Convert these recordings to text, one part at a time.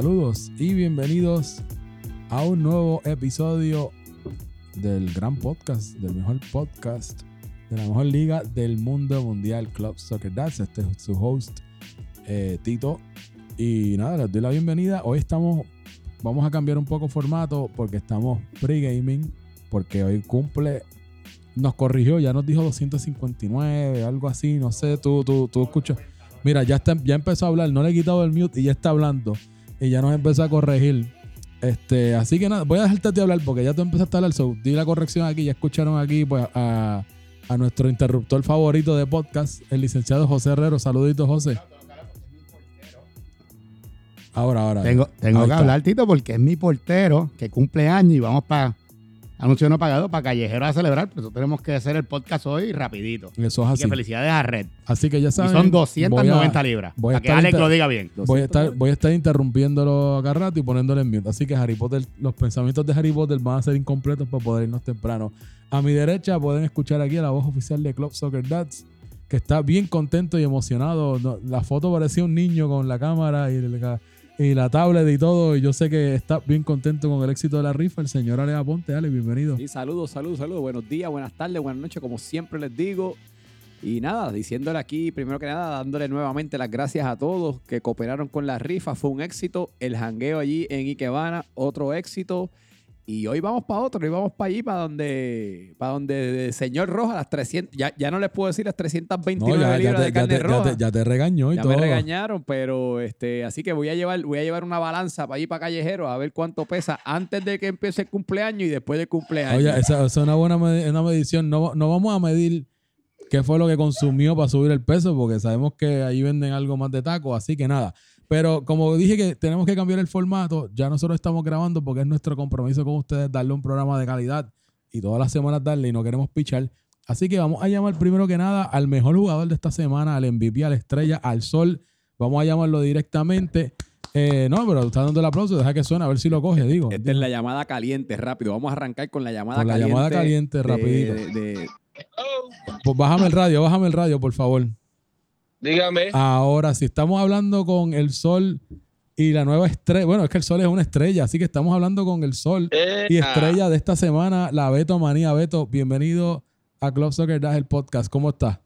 Saludos y bienvenidos a un nuevo episodio del gran podcast, del mejor podcast de la mejor liga del mundo mundial, Club Soccer Dads. Este es su host, eh, Tito. Y nada, les doy la bienvenida. Hoy estamos, vamos a cambiar un poco formato porque estamos pre-gaming, porque hoy cumple, nos corrigió, ya nos dijo 259, algo así, no sé, tú, tú, tú escuchas. Mira, ya, está, ya empezó a hablar, no le he quitado el mute y ya está hablando y ya nos empezó a corregir. Este, así que nada, voy a dejarte de hablar porque ya tú empezaste a hablar. So, di la corrección aquí, ya escucharon aquí pues, a, a nuestro interruptor favorito de podcast, el licenciado José Herrero. Saluditos, José. Ahora, ahora. Tengo, tengo que hablar, Tito, porque es mi portero que cumple años y vamos para Anuncio no pagado para Callejero a celebrar, pero tenemos que hacer el podcast hoy rapidito. Eso es así. que felicidades a Red. Así que ya saben. Y son 290 libras. Voy para que Alex lo diga bien. Voy a, estar, voy a estar interrumpiéndolo acá rato y poniéndole en mute. Así que Harry Potter, los pensamientos de Harry Potter van a ser incompletos para poder irnos temprano. A mi derecha pueden escuchar aquí a la voz oficial de Club Soccer Dads, que está bien contento y emocionado. La foto parecía un niño con la cámara y el, y la tablet y todo. Y yo sé que está bien contento con el éxito de la rifa. El señor Ale Aponte, Ale, bienvenido. Sí, saludos, saludos, saludos. Buenos días, buenas tardes, buenas noches, como siempre les digo. Y nada, diciéndole aquí, primero que nada, dándole nuevamente las gracias a todos que cooperaron con la rifa. Fue un éxito. El jangueo allí en Ikebana, otro éxito. Y hoy vamos para otro, hoy vamos para allí, para donde, para donde señor Roja, las 300, ya, ya no les puedo decir las 329 libras de carne roja. Ya te, regañó y ya todo. me regañaron, pero este, así que voy a llevar, voy a llevar una balanza para allí para callejero a ver cuánto pesa antes de que empiece el cumpleaños y después del cumpleaños. Oye, esa, es una buena una medición. No, no vamos a medir qué fue lo que consumió para subir el peso, porque sabemos que ahí venden algo más de taco, así que nada. Pero como dije que tenemos que cambiar el formato, ya nosotros estamos grabando porque es nuestro compromiso con ustedes darle un programa de calidad y todas las semanas darle y no queremos pichar. Así que vamos a llamar primero que nada al mejor jugador de esta semana, al MVP, a la estrella, al sol. Vamos a llamarlo directamente. Eh, no, pero está dando el aplauso, deja que suene, a ver si lo coge, digo. Esta es la llamada caliente, rápido. Vamos a arrancar con la llamada con la llamada caliente, rapidito. Pues bájame el radio, bájame el radio, por favor. Dígame. Ahora, si estamos hablando con el sol y la nueva estrella, bueno, es que el sol es una estrella, así que estamos hablando con el sol y estrella de esta semana, la Beto Manía. Beto, bienvenido a Club Soccer Dash, el podcast. ¿Cómo estás?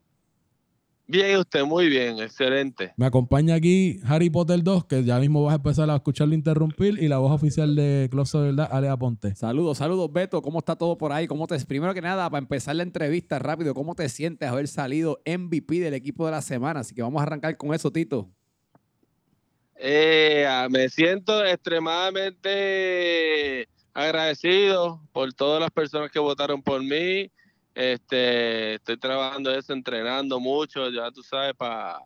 Bien, usted, muy bien, excelente. Me acompaña aquí Harry Potter 2, que ya mismo vas a empezar a escucharlo interrumpir, y la voz oficial de Club Verdad, Alea Ponte. Saludos, saludos, Beto. ¿Cómo está todo por ahí? ¿Cómo te, primero que nada, para empezar la entrevista rápido, ¿cómo te sientes haber salido MVP del equipo de la semana? Así que vamos a arrancar con eso, Tito. Eh, ah, me siento extremadamente agradecido por todas las personas que votaron por mí este, estoy trabajando eso, entrenando mucho, ya tú sabes, para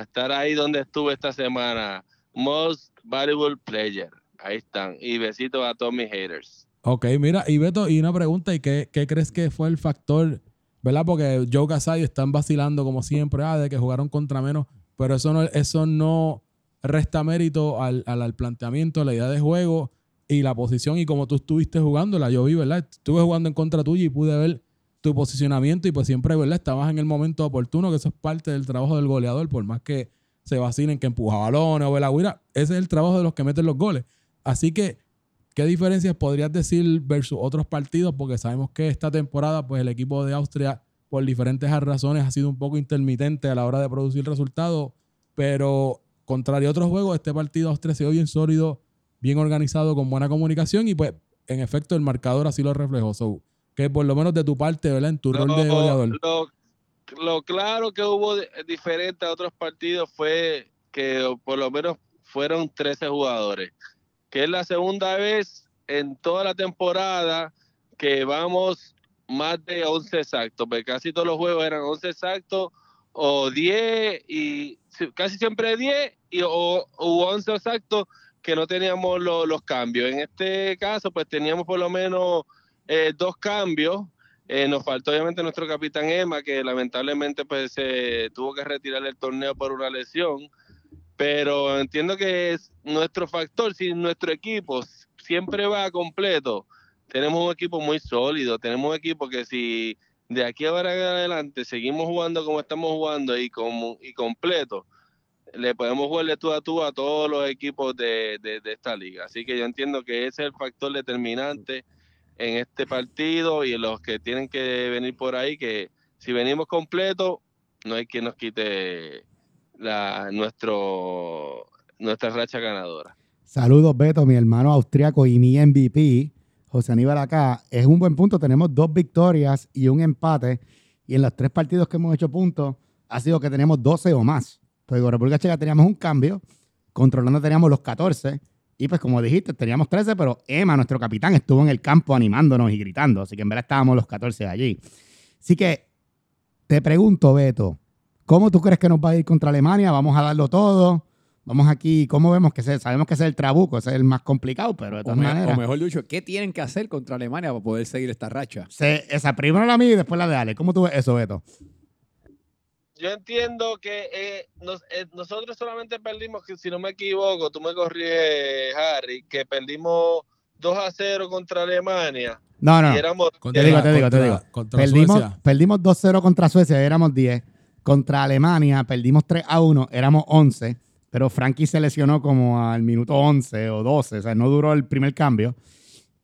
estar ahí donde estuve esta semana. Most Valuable Player. Ahí están. Y besitos a todos mis haters. Ok, mira, y Beto, y una pregunta, ¿y qué, qué crees que fue el factor? ¿Verdad? Porque Joe Casay están vacilando como siempre, ah, de que jugaron contra menos, pero eso no, eso no resta mérito al, al, al planteamiento, la idea de juego y la posición y como tú estuviste jugándola. Yo vi, ¿verdad? Estuve jugando en contra tuya y pude ver tu posicionamiento y pues siempre, ¿verdad? Estabas en el momento oportuno, que eso es parte del trabajo del goleador, por más que se vacilen que empuja balones o guira, ese es el trabajo de los que meten los goles. Así que, ¿qué diferencias podrías decir versus otros partidos? Porque sabemos que esta temporada, pues el equipo de Austria, por diferentes razones, ha sido un poco intermitente a la hora de producir resultados, pero contrario a otros juegos, este partido Austria se bien sólido, bien organizado, con buena comunicación y pues, en efecto, el marcador así lo reflejó que por lo menos de tu parte, ¿verdad? En tu rol de goleador. Lo, claro que hubo diferente a otros partidos fue que por lo menos fueron 13 jugadores, que es la segunda vez en toda la temporada que vamos más de 11 exactos, porque casi todos los juegos eran 11 exactos o 10 y casi siempre 10 y, o, 11 exactos que no teníamos los cambios. En este caso, pues teníamos por lo menos eh, dos cambios. Eh, nos faltó obviamente nuestro capitán Emma, que lamentablemente pues se tuvo que retirar el torneo por una lesión. Pero entiendo que es nuestro factor, si nuestro equipo siempre va completo, tenemos un equipo muy sólido, tenemos un equipo que si de aquí ahora en adelante seguimos jugando como estamos jugando y, como, y completo, le podemos jugar de tú a tú a todos los equipos de, de esta liga. Así que yo entiendo que ese es el factor determinante en este partido y en los que tienen que venir por ahí, que si venimos completos, no hay quien nos quite la, nuestro, nuestra racha ganadora. Saludos, Beto, mi hermano austriaco y mi MVP, José Aníbal acá. Es un buen punto. Tenemos dos victorias y un empate. Y en los tres partidos que hemos hecho puntos, ha sido que tenemos 12 o más. Entonces, con República Checa teníamos un cambio, controlando teníamos los 14. Y pues, como dijiste, teníamos 13, pero Emma, nuestro capitán, estuvo en el campo animándonos y gritando. Así que en verdad estábamos los 14 allí. Así que te pregunto, Beto, ¿cómo tú crees que nos va a ir contra Alemania? ¿Vamos a darlo todo? Vamos aquí, ¿cómo vemos que se, sabemos que ese es el trabuco, ese es el más complicado, pero de O, todas me- maneras. o mejor dicho, ¿qué tienen que hacer contra Alemania para poder seguir esta racha? Se, esa primero la mía y después la de Ale. ¿Cómo tú ves eso, Beto? Yo entiendo que eh, nos- eh, nosotros solamente perdimos, que si no me equivoco, tú me corriges, Harry, que perdimos 2 a 0 contra Alemania. No, no. Y éramos Te digo, te digo, te contra- digo. Contra Perdimos, Suecia. perdimos 2-0 contra Suecia, éramos 10. Contra Alemania perdimos 3 a 1, éramos 11. Pero Frankie se lesionó como al minuto 11 o 12, o sea, no duró el primer cambio.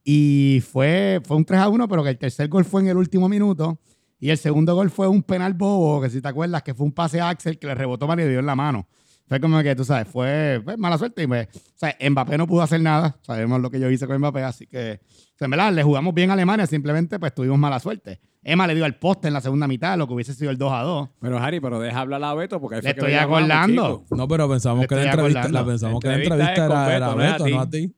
Y fue, fue un 3 a 1, pero que el tercer gol fue en el último minuto. Y el segundo gol fue un penal bobo, que si te acuerdas, que fue un pase a Axel que le rebotó Mario y le dio en la mano. Fue como que, tú sabes, fue, mala suerte. Y pues, o sea, Mbappé no pudo hacer nada. Sabemos lo que yo hice con Mbappé, así que, o sea, en verdad, le jugamos bien a Alemania, simplemente pues tuvimos mala suerte. Emma le dio al poste en la segunda mitad, lo que hubiese sido el 2 a 2. Pero Harry, pero deja hablar a Beto porque ahí Le que estoy acordando. No, pero pensamos Le que la entrevista, la pensamos que La entrevista era, era Beto, no es a Beto, ti. no a ti.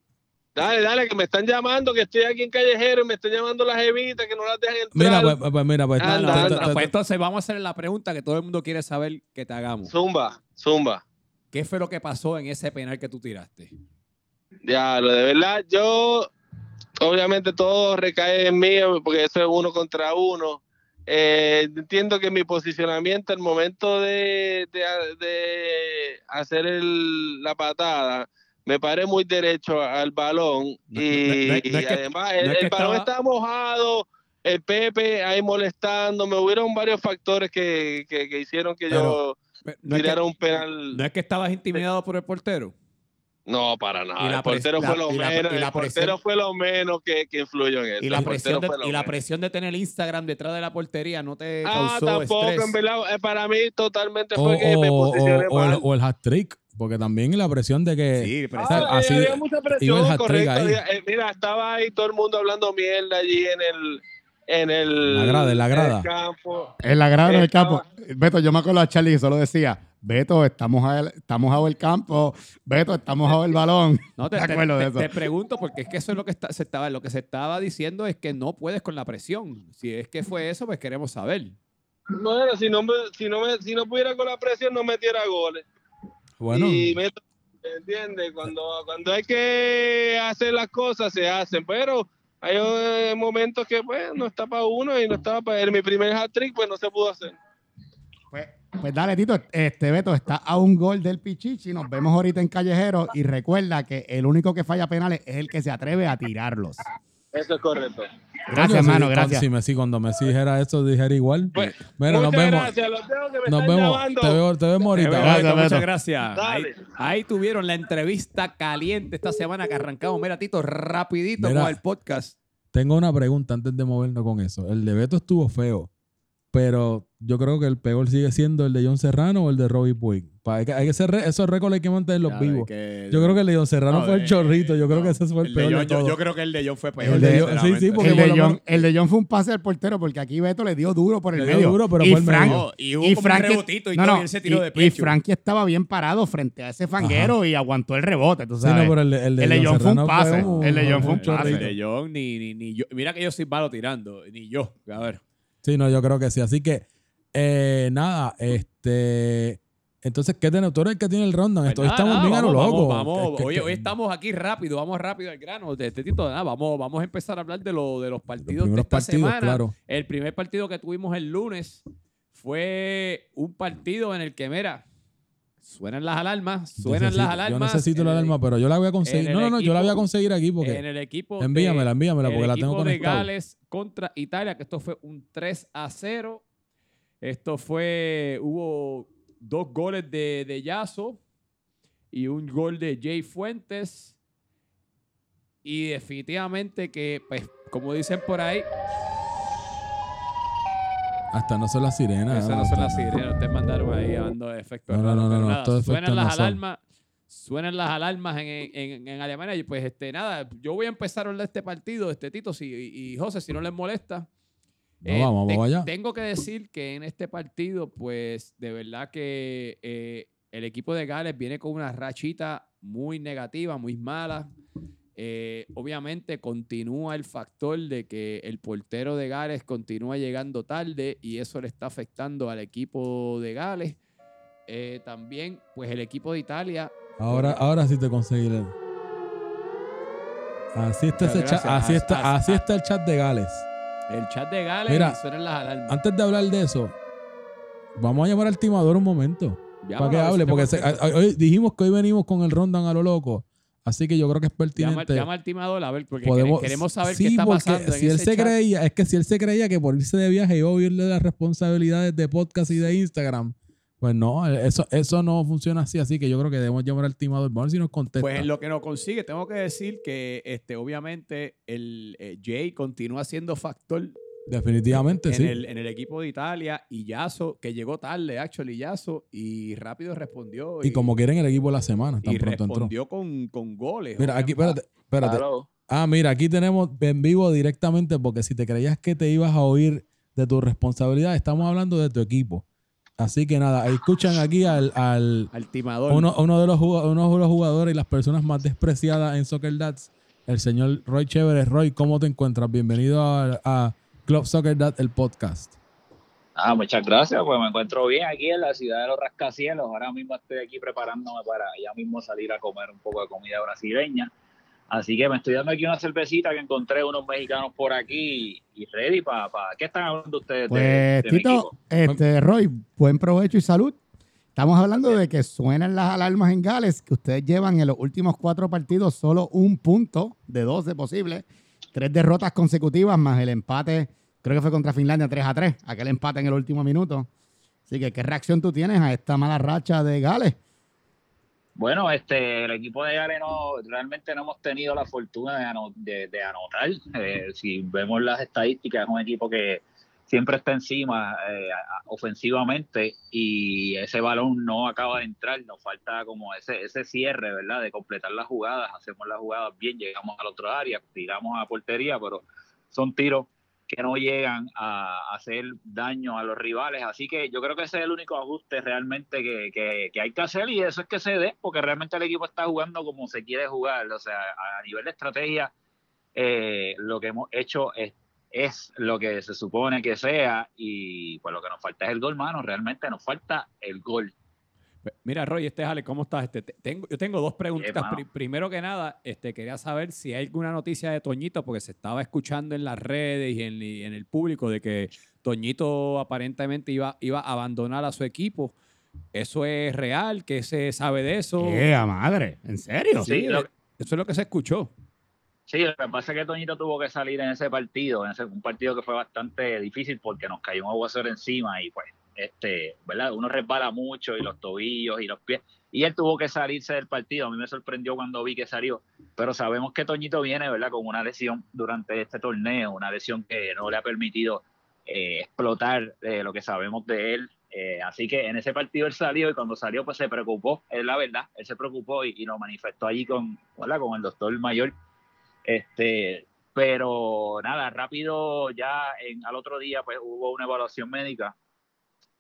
Dale, dale, que me están llamando, que estoy aquí en Callejero y me están llamando las evitas, que no las dejan entrar. Mira, pues, pues, pues, mira, pues. Anda, pues entonces vamos a hacer la pregunta que todo el mundo quiere saber que te hagamos. Zumba, zumba. ¿Qué fue lo que pasó en ese penal que tú tiraste? Diablo, de verdad, yo, obviamente todo recae en mí, porque eso es uno contra uno. Eh, entiendo que mi posicionamiento, el momento de, de, de hacer el- la patada, me paré muy derecho al balón No- y, no- no- además el, balón estaba- estaba mojado, el Pepe ahí molestando, me hubieron varios factores que, que- que hicieron que yo Pero que, tirara un penal. no es que estabas intimidado por el portero. No, para nada. El portero fue lo menos. y la el portero presión- fue lo menos que, que influyó en eso. Y la, presión de, y la presión de tener Instagram detrás de la portería no te Ah, causó tampoco, estrés. en verdad. eh, Para mí, totalmente o, fue que me posicioné o- mal. o el hat trick, porque también la presión de que. Sí, pero Ah, así- había mucha el presión, correcto. había- eh, mira, estaba ahí todo el mundo hablando mierda allí en el. En el, La grada, en la grada. el campo. En la grada del Estaba- campo. Beto, yo me acuerdo a Charlie que solo decía, Beto, estamos a el, está mojado el campo, Beto, está mojado el balón. No, te, acuerdo de te- eso. te pregunto porque es que eso es lo que está, se estaba, lo que se estaba diciendo es que no puedes con la presión. Si es que fue eso, pues queremos saber. Bueno, si no, me, si, no me, si no pudiera con la presión, no metiera goles. Bueno, Y me entiende cuando cuando hay que hacer las cosas se hacen pero hay eh, momentos que pues no está para uno y no estaba para él mi primer hat trick pues no se pudo hacer Pues, pues dale, Tito, este Beto está a un gol del Pichichi. Nos vemos ahorita en Callejero y recuerda que el único que falla penales es el que se atreve a tirarlos. Eso es correcto Gracias, hermano, gracias. Si Messi, cuando Messi dijera eso, dijera igual. Pues, Mira, nos vemos. gracias los dejo que me Nos están vemos. llamando Te, veo, te vemos ahorita. Muchas gracias. Ahí tuvieron la entrevista caliente esta semana que arrancamos. Mira, Tito, rapidito Mira. con el podcast. Tengo una pregunta antes de movernos con eso. El de Beto estuvo feo, pero yo creo que el peor sigue siendo el de John Serrano o el de Robbie Puig. Hay que, hay que ser re- esos récords hay que mantenerlos vivos. que- Yo creo que el de John Serrano No, fue el chorrito. Yo creo que ese fue el, El de peor John- de yo, todos. yo creo que el de John fue peor. El de John- sí, sí, sinceramente. porque El de, John, menos- el de John fue un pase al portero porque aquí Beto le dio duro por el Le dio medio. duro, pero y fue el Frank- medio. y hubo y como Frankie- un rebotito y no, todo, no, y él se tiró y- de y pecho. Frankie estaba bien parado frente a ese fanguero y aguantó el rebote, tú Sí, sabes. no, pero el, de- el de El de John John fue un pase. un- El de John fue un chorrito. pase. El de John, ni, ni, ni yo. Mira que yo soy malo tirando, ni yo. A ver. Sí, no, yo creo que sí. Así que, eh, nada, este. Entonces, ¿qué tenemos? Tú eres el que tiene el ronda. Pues nada, estamos nada, bien a lo vamos, loco. Vamos, vamos. Que- que- hoy estamos aquí rápido, vamos rápido al grano. De este Tito, nada, vamos, vamos a empezar a hablar de, lo, de los los partidos de primeros esta partidos, semana. claro. El primer partido que tuvimos el lunes fue un partido en el que, mira, suenan las alarmas, suenan Necesito- las alarmas. Yo necesito la el- alarma, pero yo la voy a conseguir. No, no, no, yo la voy a conseguir aquí porque. en el equipo Envíamela, de, envíamela, el porque la tengo equipo de conectada. Gales contra Italia, que esto fue un 3 a 0. Esto fue, hubo dos goles de, de Yaso y un gol de Jay Fuentes. Y definitivamente que, pues, como dicen por ahí, Hasta no son las sirenas. esas no son las sirenas. Ustedes mandaron ahí dando efectos. No, no, no, no, no alarmas. Suenan las alarmas en, en- en Alemania. Y pues, este, nada, yo voy a empezar a hablar de este partido, este Tito, si, y, y José, si no les molesta. No, vamos, te- vamos allá. Tengo que decir que en este partido, pues, de verdad que eh, el equipo de Gales viene con una rachita muy negativa, muy mala. Eh, obviamente continúa el factor de que el portero de Gales continúa llegando tarde y eso le está afectando al equipo de Gales. Eh, también, pues el equipo de Italia. Ahora, ahora sí te conseguí leer. Así está, ese chat, así, está, Ah, así está el chat de Gales. El chat de Gales Mira, suenan las alarmas. Antes de hablar de eso, vamos a llamar al timador un momento. Ya, para que hable, porque se- hoy dijimos que hoy venimos con el rundown a lo loco. Así que yo creo que es Llama, pertinente. llama al timador a ver, porque podemos, queremos saber sí, qué está pasando. en Si él ese se chat. creía, es que si él se creía que por irse de viaje iba a huirle las responsabilidades de podcast y de Instagram, pues no, eso, eso no funciona así. Así que yo creo que debemos llamar al timador. Vamos a ver si nos contesta. Pues en lo que nos consigue, tengo que decir que este, obviamente el eh, Jay continúa siendo factor Definitivamente, en, sí. el, en el equipo de Italia y Yaso, que llegó tarde, actually Yaso, y rápido respondió. Y como quieren el equipo de la semana, tan y pronto entró. respondió con, con goles. Mira, aquí, espérate, espérate. Claro. Ah, mira, aquí tenemos en vivo directamente, porque si te creías que te ibas a oír de tu responsabilidad, estamos hablando de tu equipo. Así que nada, escuchan aquí al, al Al timador. uno, uno de los, uno de los jugadores y las personas más despreciadas en Soccer Dads, el señor Roy Chévere. Roy, ¿cómo te encuentras? Bienvenido a, a Club Soccer Dad, el podcast. Ah, muchas gracias, pues me encuentro bien aquí en la ciudad de los rascacielos. Ahora mismo estoy aquí preparándome para ya mismo salir a comer un poco de comida brasileña. Así que me estoy dando aquí una cervecita que encontré unos mexicanos por aquí y, ready para... ¿Qué están hablando ustedes de- Pues, de, mi Tito, este, Roy, buen provecho y salud. Estamos hablando de que suenan las alarmas en Gales, que ustedes llevan en los últimos cuatro partidos solo un punto de 12 posibles, tres derrotas consecutivas más el empate, creo que fue contra Finlandia 3 a 3, aquel empate en el último minuto. Así que, ¿qué reacción tú tienes a esta mala racha de Gales? Bueno, este, el equipo de Gale no, realmente no hemos tenido la fortuna de, ano- de- de anotar. Eh, si vemos las estadísticas, es un equipo que siempre está encima eh, ofensivamente y ese balón no acaba de entrar. Nos falta como ese, ese cierre, ¿verdad? De completar las jugadas. Hacemos las jugadas bien, llegamos al otro área, tiramos a portería, pero son tiros que no llegan a hacer daño a los rivales. Así que yo creo que ese es el único ajuste realmente que, que- que hay que hacer y eso es que se dé, porque realmente el equipo está jugando como se quiere jugar. O sea, a nivel de estrategia, eh, lo que hemos hecho es, es lo que se supone que sea y pues lo que nos falta es el gol, mano. Realmente nos falta el gol. Mira, Roy, este es Ale, ¿cómo estás? Este, te- tengo, yo tengo dos. Pri- primero que nada, este, quería saber si hay alguna noticia de Toñito, porque se estaba escuchando en las redes y en, y en el público de que Toñito aparentemente iba, iba a abandonar a su equipo. ¿Eso es real? ¿Qué se sabe de eso? ¡Qué a madre! ¿En serio? Sí, lo- Eso es lo que se escuchó. Sí, lo que pasa es que Toñito tuvo que salir en ese partido, en ese un partido que fue bastante difícil porque nos cayó un aguacero encima y pues, este, ¿verdad? Uno resbala mucho y los tobillos y los pies. Y él tuvo que salirse del partido. A mí me sorprendió cuando vi que salió. Pero sabemos que Toñito viene, ¿verdad? Con una lesión durante este torneo, una lesión que no le ha permitido eh, explotar eh, lo que sabemos de él. Eh, así que en ese partido él salió y cuando salió pues se preocupó, es la verdad, él se preocupó y, y lo manifestó allí con, ¿verdad? con el doctor mayor. Este, pero nada, rápido ya en, al otro día pues hubo una evaluación médica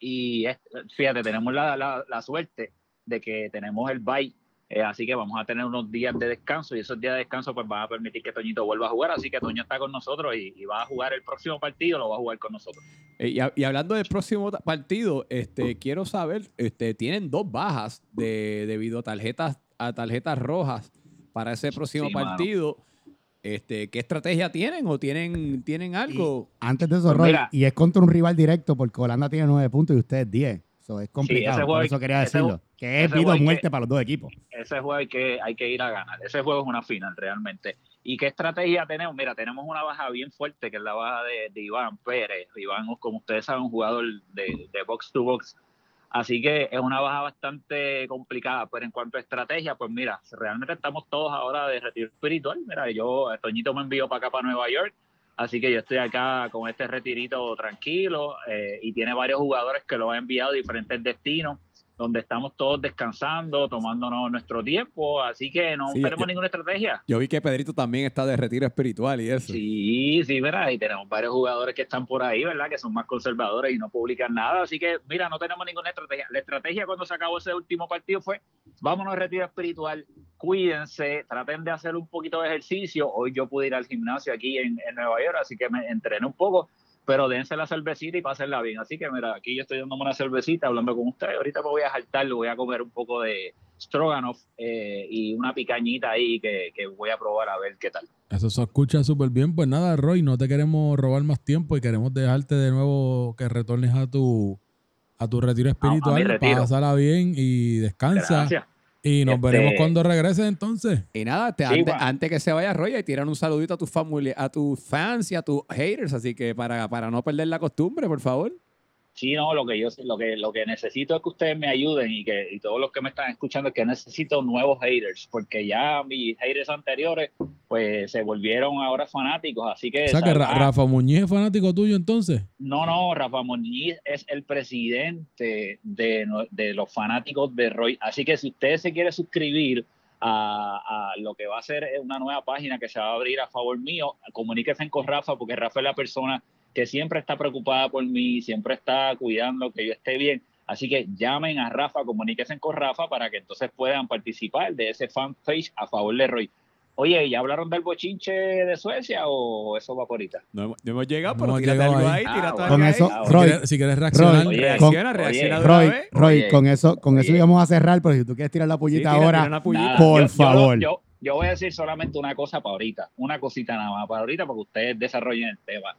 y es- fíjate, tenemos la, la, la suerte de que tenemos el bye, eh, así que vamos a tener unos días de descanso y esos días de descanso pues van a permitir que Toñito vuelva a jugar, así que Toño está con nosotros y, y va a jugar el próximo partido, lo va a jugar con nosotros. Eh, y, hablando del próximo partido, este, quiero saber, este, tienen dos bajas de, debido a tarjetas, a tarjetas rojas para ese próximo Sí, mano. Este, ¿Qué estrategia tienen o tienen, tienen algo? Antes de eso, Pues Roy, y es contra un rival directo porque Holanda tiene nueve puntos y ustedes 10. Eso es complicado. ese por juego- eso quería ese decirlo. Que es ese vida o juego hay muerte que- para los dos equipos. ese juego hay que, hay que ir a ganar. Ese juego es una final realmente. ¿Y qué estrategia tenemos? Mira, tenemos una baja bien fuerte, que es la baja de, de Iván Pérez. Iván, como ustedes saben, un jugador de, de box to box Así que es una baja bastante complicada. Pero en cuanto a estrategia, pues mira, realmente estamos todos ahora de retiro espiritual. Mira, yo, Toñito me envió para acá, para Nueva York. Así que yo estoy acá con este retirito tranquilo eh, y tiene varios jugadores que lo han enviado a diferentes destinos donde estamos todos descansando, tomándonos nuestro tiempo, así que no Sí, tenemos yo- ninguna estrategia. Yo vi que Pedrito también está de retiro espiritual y eso. Sí, sí, ¿verdad? Y tenemos varios jugadores que están por ahí, ¿verdad? Que son más conservadores y no publican nada. Así que, mira, no tenemos ninguna estrategia. La estrategia cuando se acabó ese último partido fue, vámonos a retiro espiritual, cuídense, traten de hacer un poquito de ejercicio. Hoy yo pude ir al gimnasio aquí en, en Nueva York, así que me entrené un poco, pero dense la cervecita y pásenla bien. Así que, mira, aquí yo estoy dándome una cervecita, hablando con ustedes. Ahorita me voy a jaltar, voy a comer un poco de stroganoff eh, y una picañita ahí que, que voy a probar a ver qué tal. Eso se escucha súper bien. Pues nada, Roy, no te queremos robar más tiempo y queremos dejarte de nuevo que retornes a tu a tu retiro espiritual. retiro. Pásala bien y descansa. Gracias. Y nos Este- veremos cuando regreses entonces. Y nada, te- Sí, antes, antes que se vaya Roy, y tiran un saludito a tus familia, a tus fans y a tus haters, así que para, para no perder la costumbre, por favor. Sí, no, lo que yo lo que lo que necesito es que ustedes me ayuden y que y todos los que me están escuchando es que necesito nuevos haters, porque ya mis haters anteriores pues se volvieron ahora fanáticos, así que O sea que. Rafa Muñiz es fanático tuyo entonces. no, no, Rafa Muñiz es el presidente de, de los fanáticos de Roy, así que si usted se quiere suscribir a, a lo que va a ser una nueva página que se va a abrir a favor mío, comuníquese con Rafa, porque Rafa es la persona que siempre está preocupada por mí, siempre está cuidando que yo esté bien. Así que llamen a Rafa, comuníquense con Rafa para que entonces puedan participar de ese fanpage a favor de Roy. Oye, ¿ya hablaron del bochinche de Suecia o eso va por ahorita? No hemos, no hemos llegado, No pero hemos tírate llegado algo ahí. ahí, tírate algo Con ahí. eso, Ah, Si Roy, quieres, si quieres reaccionar, Roy, Oye, Reacciona, oye, reacciona de Roy, vez. Roy, Oye. con eso, con eso íbamos a cerrar, pero si tú quieres tirar la Sí, pullita tira- ahora, tira una pullita. Nada, Por yo- yo- favor. Yo, yo voy a decir solamente una cosa para ahorita, una cosita nada más para ahorita, porque ustedes desarrollen el tema.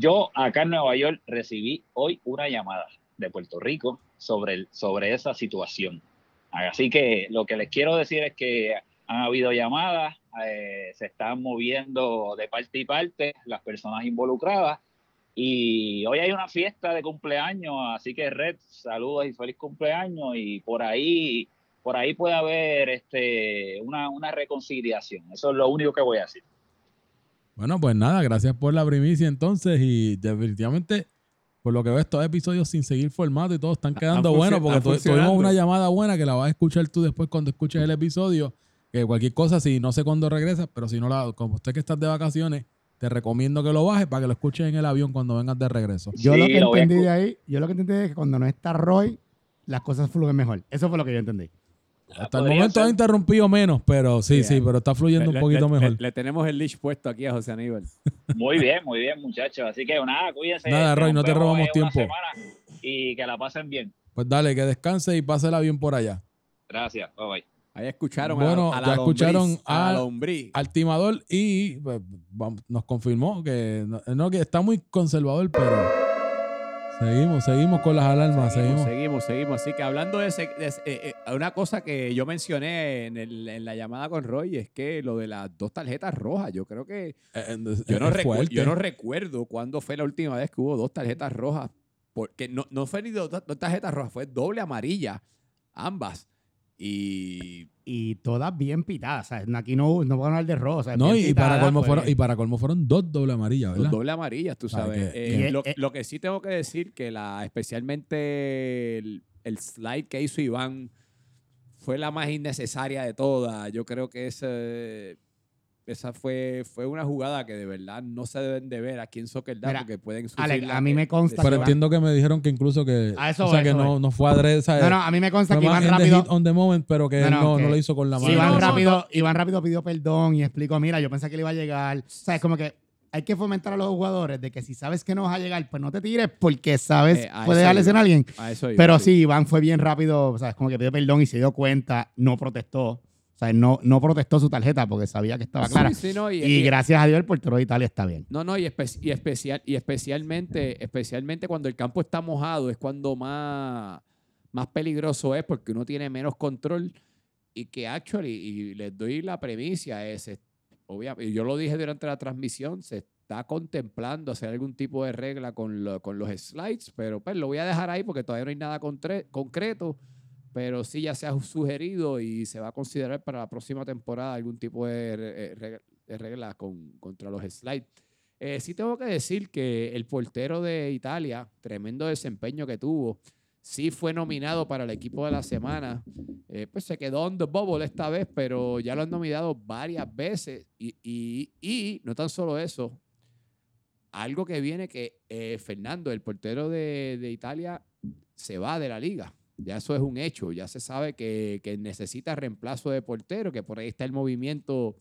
Yo acá en Nueva York recibí hoy una llamada de Puerto Rico sobre, sobre esa situación. Así que lo que les quiero decir es que han habido llamadas, eh, se están moviendo de parte y parte las personas involucradas. Y hoy hay una fiesta de cumpleaños, así que Red, saludos y feliz cumpleaños. Y por ahí, por ahí puede haber este, una, una reconciliación. Eso es lo único que voy a decir. Bueno, pues nada, gracias por la primicia entonces y definitivamente, por lo que veo, estos episodios sin seguir formato y todo están quedando buenos porque tuvimos una llamada buena que la vas a escuchar tú después cuando escuches el episodio, que cualquier cosa, si no sé cuándo regresas, pero si no, la, como usted que estás de vacaciones, te recomiendo que lo bajes para que lo escuches en el avión cuando vengas de regreso. yo lo que lo entendí de ahí, yo lo que entendí es que cuando no está Roy, las cosas fluyen mejor. Eso fue lo que yo entendí. Hasta el momento ser. ha interrumpido menos, pero sí, Sí, sí, pero está fluyendo Le- un poquito le- mejor. Le, le tenemos el leash puesto aquí a José Aníbal. Muy bien, muy bien, muchachos. Así que nada, cuídense. Nada, Roy, no te robamos tiempo. Y que la pasen bien. Pues dale, que descanse y pásela bien por allá. Gracias. Bye bye. Ahí escucharon Bueno, a, a la ya escucharon lombriz, a al- timador y pues, vamos, nos confirmó que no, no, que está muy conservador, pero seguimos, seguimos con las alarmas, Seguimos, seguimos. seguimos, seguimos. Así que hablando de, ese, de ese- eh, eh, una cosa que yo mencioné en, el- en la llamada con Roy es que lo de las dos tarjetas rojas, yo creo que Eh, yo no, recu- yo no recuerdo cuándo fue la última vez que hubo dos tarjetas rojas, porque no, no fue ni dos, dos tarjetas rojas, fue doble amarilla, ambas. Y Y todas bien pitadas. Aquí no, no van a hablar de rojo. ¿sabes? No, Bien y para, pitadas, colmo pues. fueron, y para colmo fueron dos doble amarillas, dos ¿verdad? doble amarillas, tú sabes. que- Eh, que- lo, eh, lo que sí tengo que decir que la especialmente el, el slide que hizo Iván fue la más innecesaria de todas. Yo creo que ese, esa fue, fue una jugada que de verdad no se deben de ver aquí en Soccer Dad Mira, porque pueden Alex, a mí me consta Pero que entiendo que me dijeron que incluso que, A eso o sea, voy, que eso no, no fue adrede, ¿sabes? No, no, a mí me consta que Iván rápido. on the moment, pero que No, no, no, no, que- lo hizo con la mano. Iván, rápido, Iván rápido pidió perdón y explicó, mira, yo pensé que le iba a llegar. O sea, es como que hay que fomentar a los jugadores de que si sabes que no vas a llegar, pues no te tires porque sabes, Eh, puede darle a alguien. A eso iba, Pero sí, Iván fue bien rápido, o sea, es como que pidió perdón y se dio cuenta, no protestó. O sea, no, no protestó su tarjeta porque sabía que estaba Sí, clara. sí, no, y- Y gracias a Dios el portero de Italia está bien. No, no, y, espe- y especial, y especialmente, especialmente cuando el campo está mojado es cuando más, más peligroso es porque uno tiene menos control y que actually, y les doy la premisa, es, es- obvia- y yo lo dije durante la transmisión, se, está contemplando hacer algún tipo de regla con, lo- con los slides, pero pues lo voy a dejar ahí porque todavía no hay nada concreto, pero sí ya se ha sugerido y se va a considerar para la próxima temporada algún tipo de, eh, regla con, contra los slides. Eh, sí tengo que decir que el portero de Italia, tremendo desempeño que tuvo, sí fue nominado para el equipo de la semana. Eh, pues se quedó on the bubble esta vez, pero ya lo han nominado varias veces. Y, y- y no tan solo eso, algo que viene que eh, Fernando, el portero de, de Italia, se va de la liga. Ya eso es un hecho. Ya se sabe que, que necesita reemplazo de portero, que por ahí está el movimiento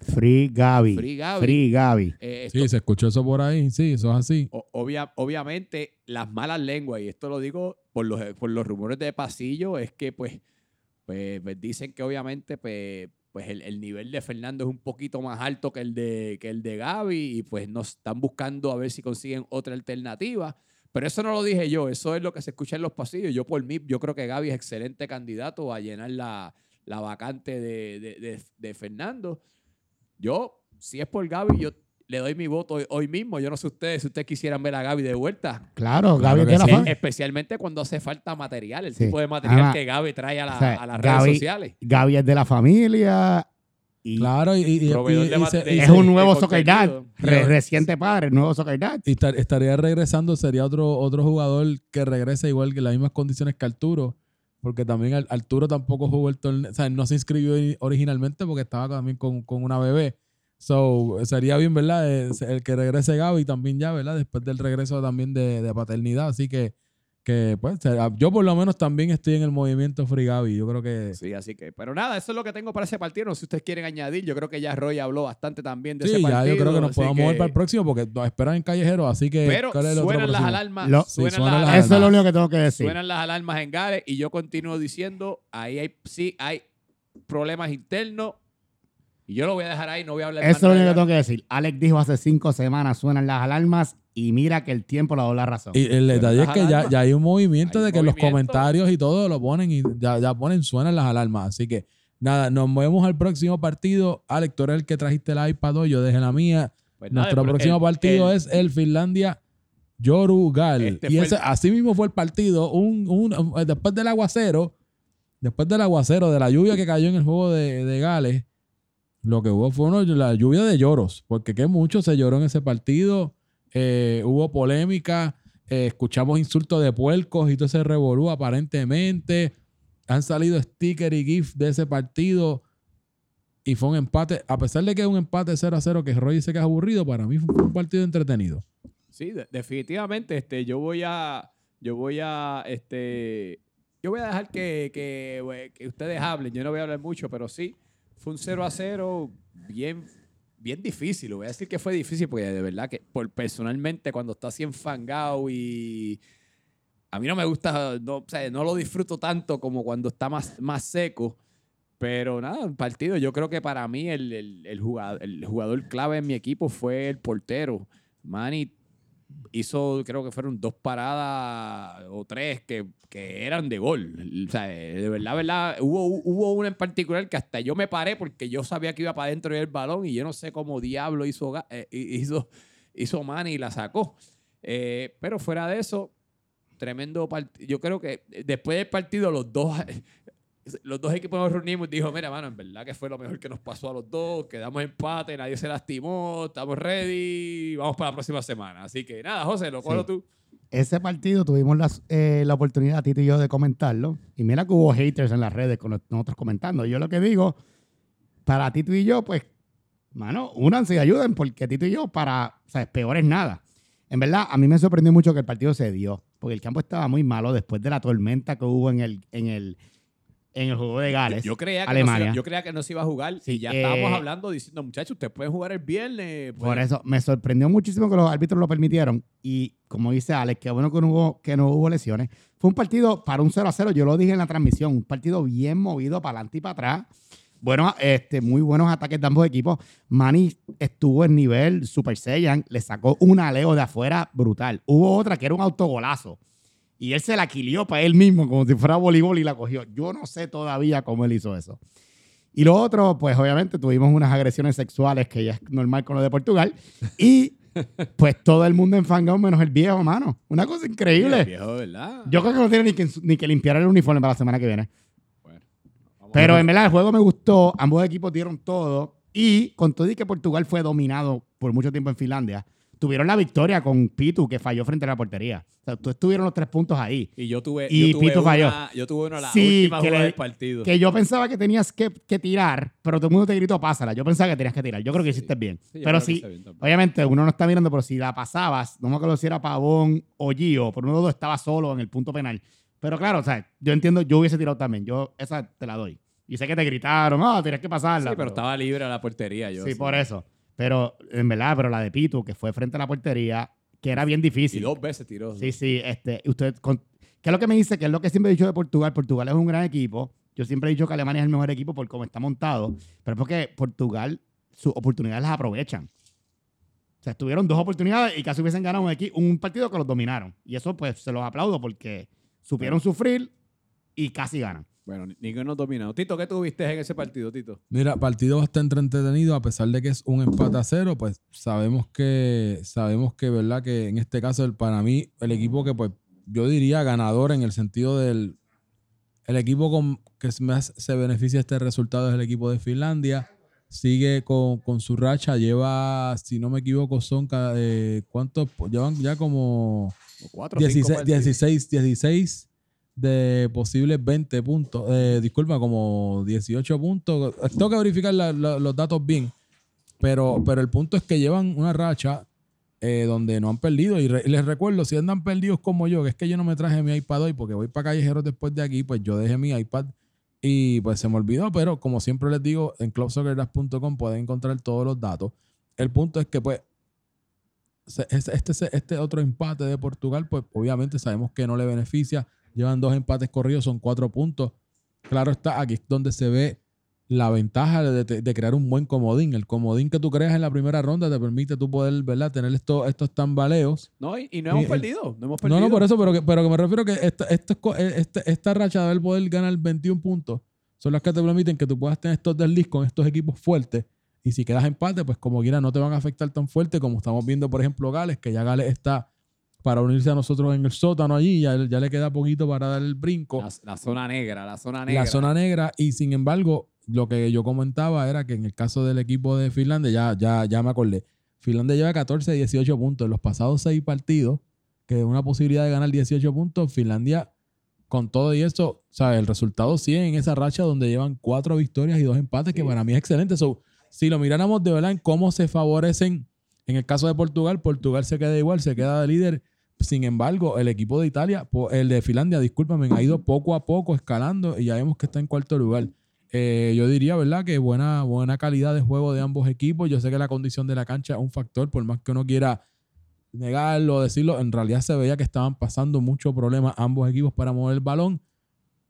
Free Gaby. Free Gaby. Free Gaby. Eh, esto- Sí, se escuchó eso por ahí. Sí, eso es así. O- obvia- obviamente, las malas lenguas, y esto lo digo por los, por los rumores de pasillo, es que pues, pues, pues dicen que obviamente pues, pues el, el nivel de Fernando es un poquito más alto que el de, que el de Gaby y pues nos están buscando a ver si consiguen otra alternativa. Pero eso no lo dije yo, eso es lo que se escucha en los pasillos. Yo por mí, yo creo que Gaby es excelente candidato a llenar la, la vacante de, de- de- de Fernando. Yo, si es por Gaby, yo le doy mi voto hoy, hoy mismo. Yo no sé ustedes, si ustedes quisieran ver a Gaby de vuelta. Claro, Claro Gaby es que de la. Especialmente cuando hace falta material, el Sí. tipo de material que Gaby trae a, la- o sea, a las redes sociales. Gaby es de la familia. Y Claro, y, y- y- Proveedor y- de y mat- se- de- y es un nuevo Soccer Dad. contenido. Re- reciente padre, el nuevo Soccer Dad. y estar- estaría regresando, sería otro, otro jugador que regrese igual que en las mismas condiciones que Arturo, porque también Ar- Arturo tampoco jugó el torneo, o sea, no se inscribió ori- originalmente porque estaba también con, con una bebé. So, sería bien, ¿verdad? Eh, El que regrese Gaby también ya, ¿verdad? Después del regreso también de, de paternidad. Así que, que, pues, será- yo por lo menos también estoy en el movimiento Free Gaby. Yo creo que... Sí, así que. Pero nada, eso es lo que tengo para ese partido. No sé si ustedes quieren añadir. Yo creo que ya Roy habló bastante también de Sí, ese ya partido. yo creo que nos podemos mover que- para el próximo porque nos esperan en Callejero. Así que, Pero ¿cuál es el otro suenan las alarmas. Lo- Sí, suenan suenan las las alarmas. Eso es lo único que tengo que decir. Suenan las alarmas en Gales y yo continúo diciendo, ahí hay, sí hay problemas internos y yo lo voy a dejar ahí, no voy a hablar Eso es lo único que tengo que decir. Alex dijo hace cinco semanas, suenan las alarmas y mira que el tiempo le da la razón. Y el detalle es que ya, ya hay un movimiento Hay de que los comentarios y todo lo ponen y ya, ya ponen, suenan las alarmas. Así que nada, nos movemos al próximo partido. Alex, tú eres el que trajiste el iPad hoy, yo dejé la mía. Pues nada, Nuestro próximo el- partido el- es el Finlandia Yorugal. Este y ese, el- así mismo fue el partido. Un, un- después del aguacero, después del aguacero, de la lluvia que cayó en el juego de, de Gales, lo que hubo fue uno- la lluvia de lloros, porque que mucho se lloró en ese partido. Eh, hubo polémica, eh, escuchamos insultos de puercos y todo se revolú aparentemente. Han salido stickers y GIF de ese partido y fue un empate. A pesar de que es un empate 0 a 0 que Roy dice que es aburrido, para mí fue un partido entretenido. Sí, de- definitivamente, este, yo voy a, yo voy a, este, yo voy a dejar que, que, que ustedes hablen. Yo no voy a hablar mucho, pero sí, fue un 0 a 0 bien, bien difícil. Voy a decir que fue difícil porque de verdad que, por personalmente, cuando está así enfangado y a mí no me gusta, no, o sea, no lo disfruto tanto como cuando está más, más seco. Pero nada, el partido, yo creo que para mí el, el- el jugador, el jugador clave en mi equipo fue el portero. Manny hizo, creo que fueron dos paradas o tres que, que eran de gol. O sea, de verdad, verdad, hubo, hubo una en particular que hasta yo me paré porque yo sabía que iba para adentro del balón y yo no sé cómo diablo hizo, eh, hizo, hizo Manny y la sacó. Eh, pero fuera de eso, tremendo partido. Yo creo que después del partido los dos... Los dos equipos nos reunimos y dijo, mira, mano, en verdad que fue lo mejor que nos pasó a los dos, quedamos empate, nadie se lastimó, estamos ready, vamos para la próxima semana. Así que nada, José, lo cojo Sí. tú. Ese partido tuvimos las- eh, la oportunidad, Tito y yo, de comentarlo. Y mira que hubo haters en las redes con nosotros comentando. Yo lo que digo, para Tito y yo, pues, mano, únanse y ayuden, porque Tito y yo, para, o sea, peor es nada. En verdad, a mí me sorprendió mucho que el partido se dio, porque el campo estaba muy malo después de la tormenta que hubo en el, en el, en el juego de Gales. Yo creía, que no Alemania. se, iba- yo creía que no se iba a jugar Sí, y ya eh, estábamos hablando diciendo, muchachos, ustedes pueden jugar el viernes. Por pueden- eso me sorprendió muchísimo que los árbitros lo permitieron. Y como dice Alex, qué bueno que no hubo, que no hubo lesiones. Fue un partido para un 0 a 0. Yo lo dije en la transmisión. Un partido bien movido para adelante y para atrás. Bueno, este, muy buenos ataques de ambos equipos. Manny estuvo en nivel Super Saiyan. Le sacó un aleo de afuera brutal. Hubo otra que era un autogolazo. Y él se la quilió para él mismo, como si fuera voleibol y la cogió. Yo no sé todavía cómo él hizo eso. Y lo otro, pues obviamente tuvimos unas agresiones sexuales que ya es normal con lo de Portugal. Y pues todo el mundo enfangado menos el viejo, mano. Una cosa El increíble. viejo, ¿verdad? Yo creo que no tiene ni que, ni que limpiar el uniforme para la semana que viene. Bueno, Pero en verdad el juego me gustó. Ambos equipos dieron todo. Y con todo y que Portugal fue dominado por mucho tiempo en Finlandia, tuvieron la victoria con Pitu, que falló frente a la portería. O sea, tú estuvieron los tres puntos ahí. Y yo tuve, Y yo tuve Pito una, falló. Yo tuve una las Sí, últimas que jugadas le- del partido. Que yo pensaba que tenías que, que tirar, pero todo el mundo te gritó, pásala. Yo pensaba que tenías que tirar. Yo creo que hiciste bien. Sí, pero sí, obviamente uno no está mirando, pero si la pasabas, no me acuerdo si era Pavón o Gio, pero uno de los estaba solo en el punto penal. Pero claro, o sea, yo entiendo, yo hubiese tirado también. Yo esa te la doy. Y sé que te gritaron, ah, tenías que pasarla. Sí, pero estaba libre a la portería. Yo, sí, por eso. Pero, en verdad, pero la de Pitu, que fue frente a la portería, que era bien Y difícil. dos veces tiró. Sí, sí, este, usted, con- ¿qué es lo que me dice? Que es lo que siempre he dicho de Portugal. Portugal es un gran equipo. Yo siempre he dicho que Alemania es el mejor equipo por cómo está montado, pero es porque Portugal sus oportunidades las aprovechan. O sea, tuvieron dos oportunidades y casi hubiesen ganado equi- un partido que los dominaron. Y eso, pues, se los aplaudo porque supieron sufrir y casi ganan. Bueno, ninguno dominó. Tito, ¿qué tuviste en ese partido, Tito? Mira, partido bastante entretenido, a pesar de que es un empate a cero, pues sabemos que, sabemos que, ¿verdad? Que en este caso, el, para mí, el equipo que, pues, yo diría ganador en el sentido del. El equipo con, que más se beneficia de este resultado es el equipo de Finlandia. Sigue con, con su racha, lleva, si no me equivoco, son. eh, ¿Cuántos? Llevan ya como. Cuatro o cinco 16, partidos. 16, 16 de posibles 20 puntos. Eh, disculpa, como 18 puntos. Tengo que verificar los datos bien. Pero, pero el punto es que llevan una racha eh, donde no han perdido. Y, les recuerdo, si andan perdidos como yo, que es que yo no me traje mi iPad hoy porque voy para callejeros después de aquí, pues yo dejé mi iPad y pues se me olvidó. Pero como siempre les digo, en clubsoccerdash.com pueden encontrar todos los datos. El punto es que pues este, este, este otro empate de Portugal, pues obviamente sabemos que no le beneficia. Llevan dos empates corridos, son cuatro puntos. Claro está, aquí es donde se ve la ventaja de, de- de crear un buen comodín. El comodín que tú creas en la primera ronda te permite tú poder, ¿verdad? Tener estos, estos tambaleos. No, y, y no hemos Y perdido. No hemos No, perdido. no, por eso, pero que, pero que me refiero que esta, esto es co- eh, este- esta racha de poder ganar 21 puntos son las que te permiten que tú puedas tener estos desliz con estos equipos fuertes. Y si quedas empate, pues como quiera, no te van a afectar tan fuerte como estamos viendo, por ejemplo, Gales, que ya Gales está para unirse a nosotros en el sótano allí, ya, ya le queda poquito para dar el brinco La, la zona negra, la zona negra. la zona negra y sin embargo lo que yo comentaba era que en el caso del equipo de Finlandia ya, ya, ya me acordé Finlandia lleva 14 de 18 puntos en los pasados seis partidos que es una posibilidad de ganar 18 puntos Finlandia con todo y eso ¿sabes? el resultado sigue en esa racha donde llevan cuatro victorias y dos empates que Sí. para mí es excelente So, si lo miráramos de verdad en cómo se favorecen en el caso de Portugal Portugal se queda igual se queda de líder sin embargo, el equipo de Italia, el de Finlandia, discúlpame, ha ido poco a poco escalando y ya vemos que está en cuarto lugar. Eh, yo diría, ¿verdad? Que buena, buena calidad de juego de ambos equipos. Yo sé que la condición de la cancha es un factor, por más que uno quiera negarlo o decirlo, en realidad se veía que estaban pasando muchos problemas ambos equipos para mover el balón.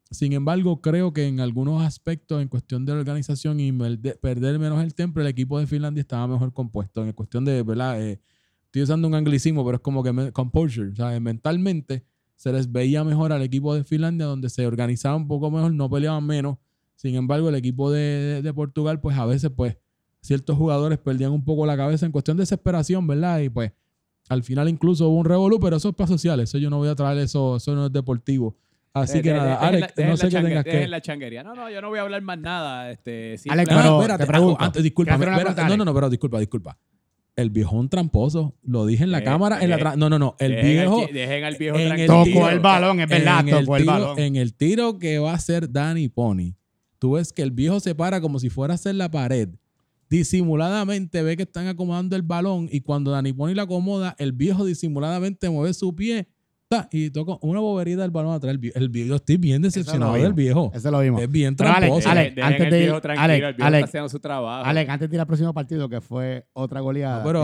Sin embargo, creo que en algunos aspectos, en cuestión de organización y perder menos el tiempo, el equipo de Finlandia estaba mejor compuesto. En cuestión de, ¿verdad? Eh, estoy usando un anglicismo, pero es como que me- composure, ¿sabes? Mentalmente se les veía mejor al equipo de Finlandia, donde se organizaba un poco mejor, no peleaban menos. Sin embargo, el equipo de, de- de Portugal, pues a veces, pues, ciertos jugadores perdían un poco la cabeza en cuestión de desesperación, ¿verdad? Y pues, al final incluso hubo un revolú, pero eso es para sociales, eso yo no voy a traer eso, eso no es deportivo. Así Eh, que de- de- nada, dejen Alex, la- no la sé qué tengas que... la changuería. No, no, yo no voy a hablar más nada. Este, Alex, pero- espérate, te pregunto. antes, disculpa, ¿Quieres hacer una espera, pregunta, no, no, no, pero disculpa, disculpa. El viejón tramposo, lo dije en la Eh, cámara, en la eh, no, no, no, el dejen viejo al chi- dejen al viejo en el. Tocó tiro. el balón, es verdad, en el balón. En el tiro que va a hacer Danny Pony, tú ves que el viejo se para como si fuera a hacer la pared. Disimuladamente ve que están acomodando el balón y cuando Danny Pony la acomoda, el viejo disimuladamente mueve su pie ta, y toca una bobería del balón atrás. El vie- el viejo, yo estoy bien decepcionado del viejo. Eso lo vimos. Es bien tramposo. Alex, Dejen antes de ir- viejo tranquilo, Alex, el viejo Alex, está haciendo su trabajo. Alex, antes de ir al próximo partido, que fue otra goleada. No, pero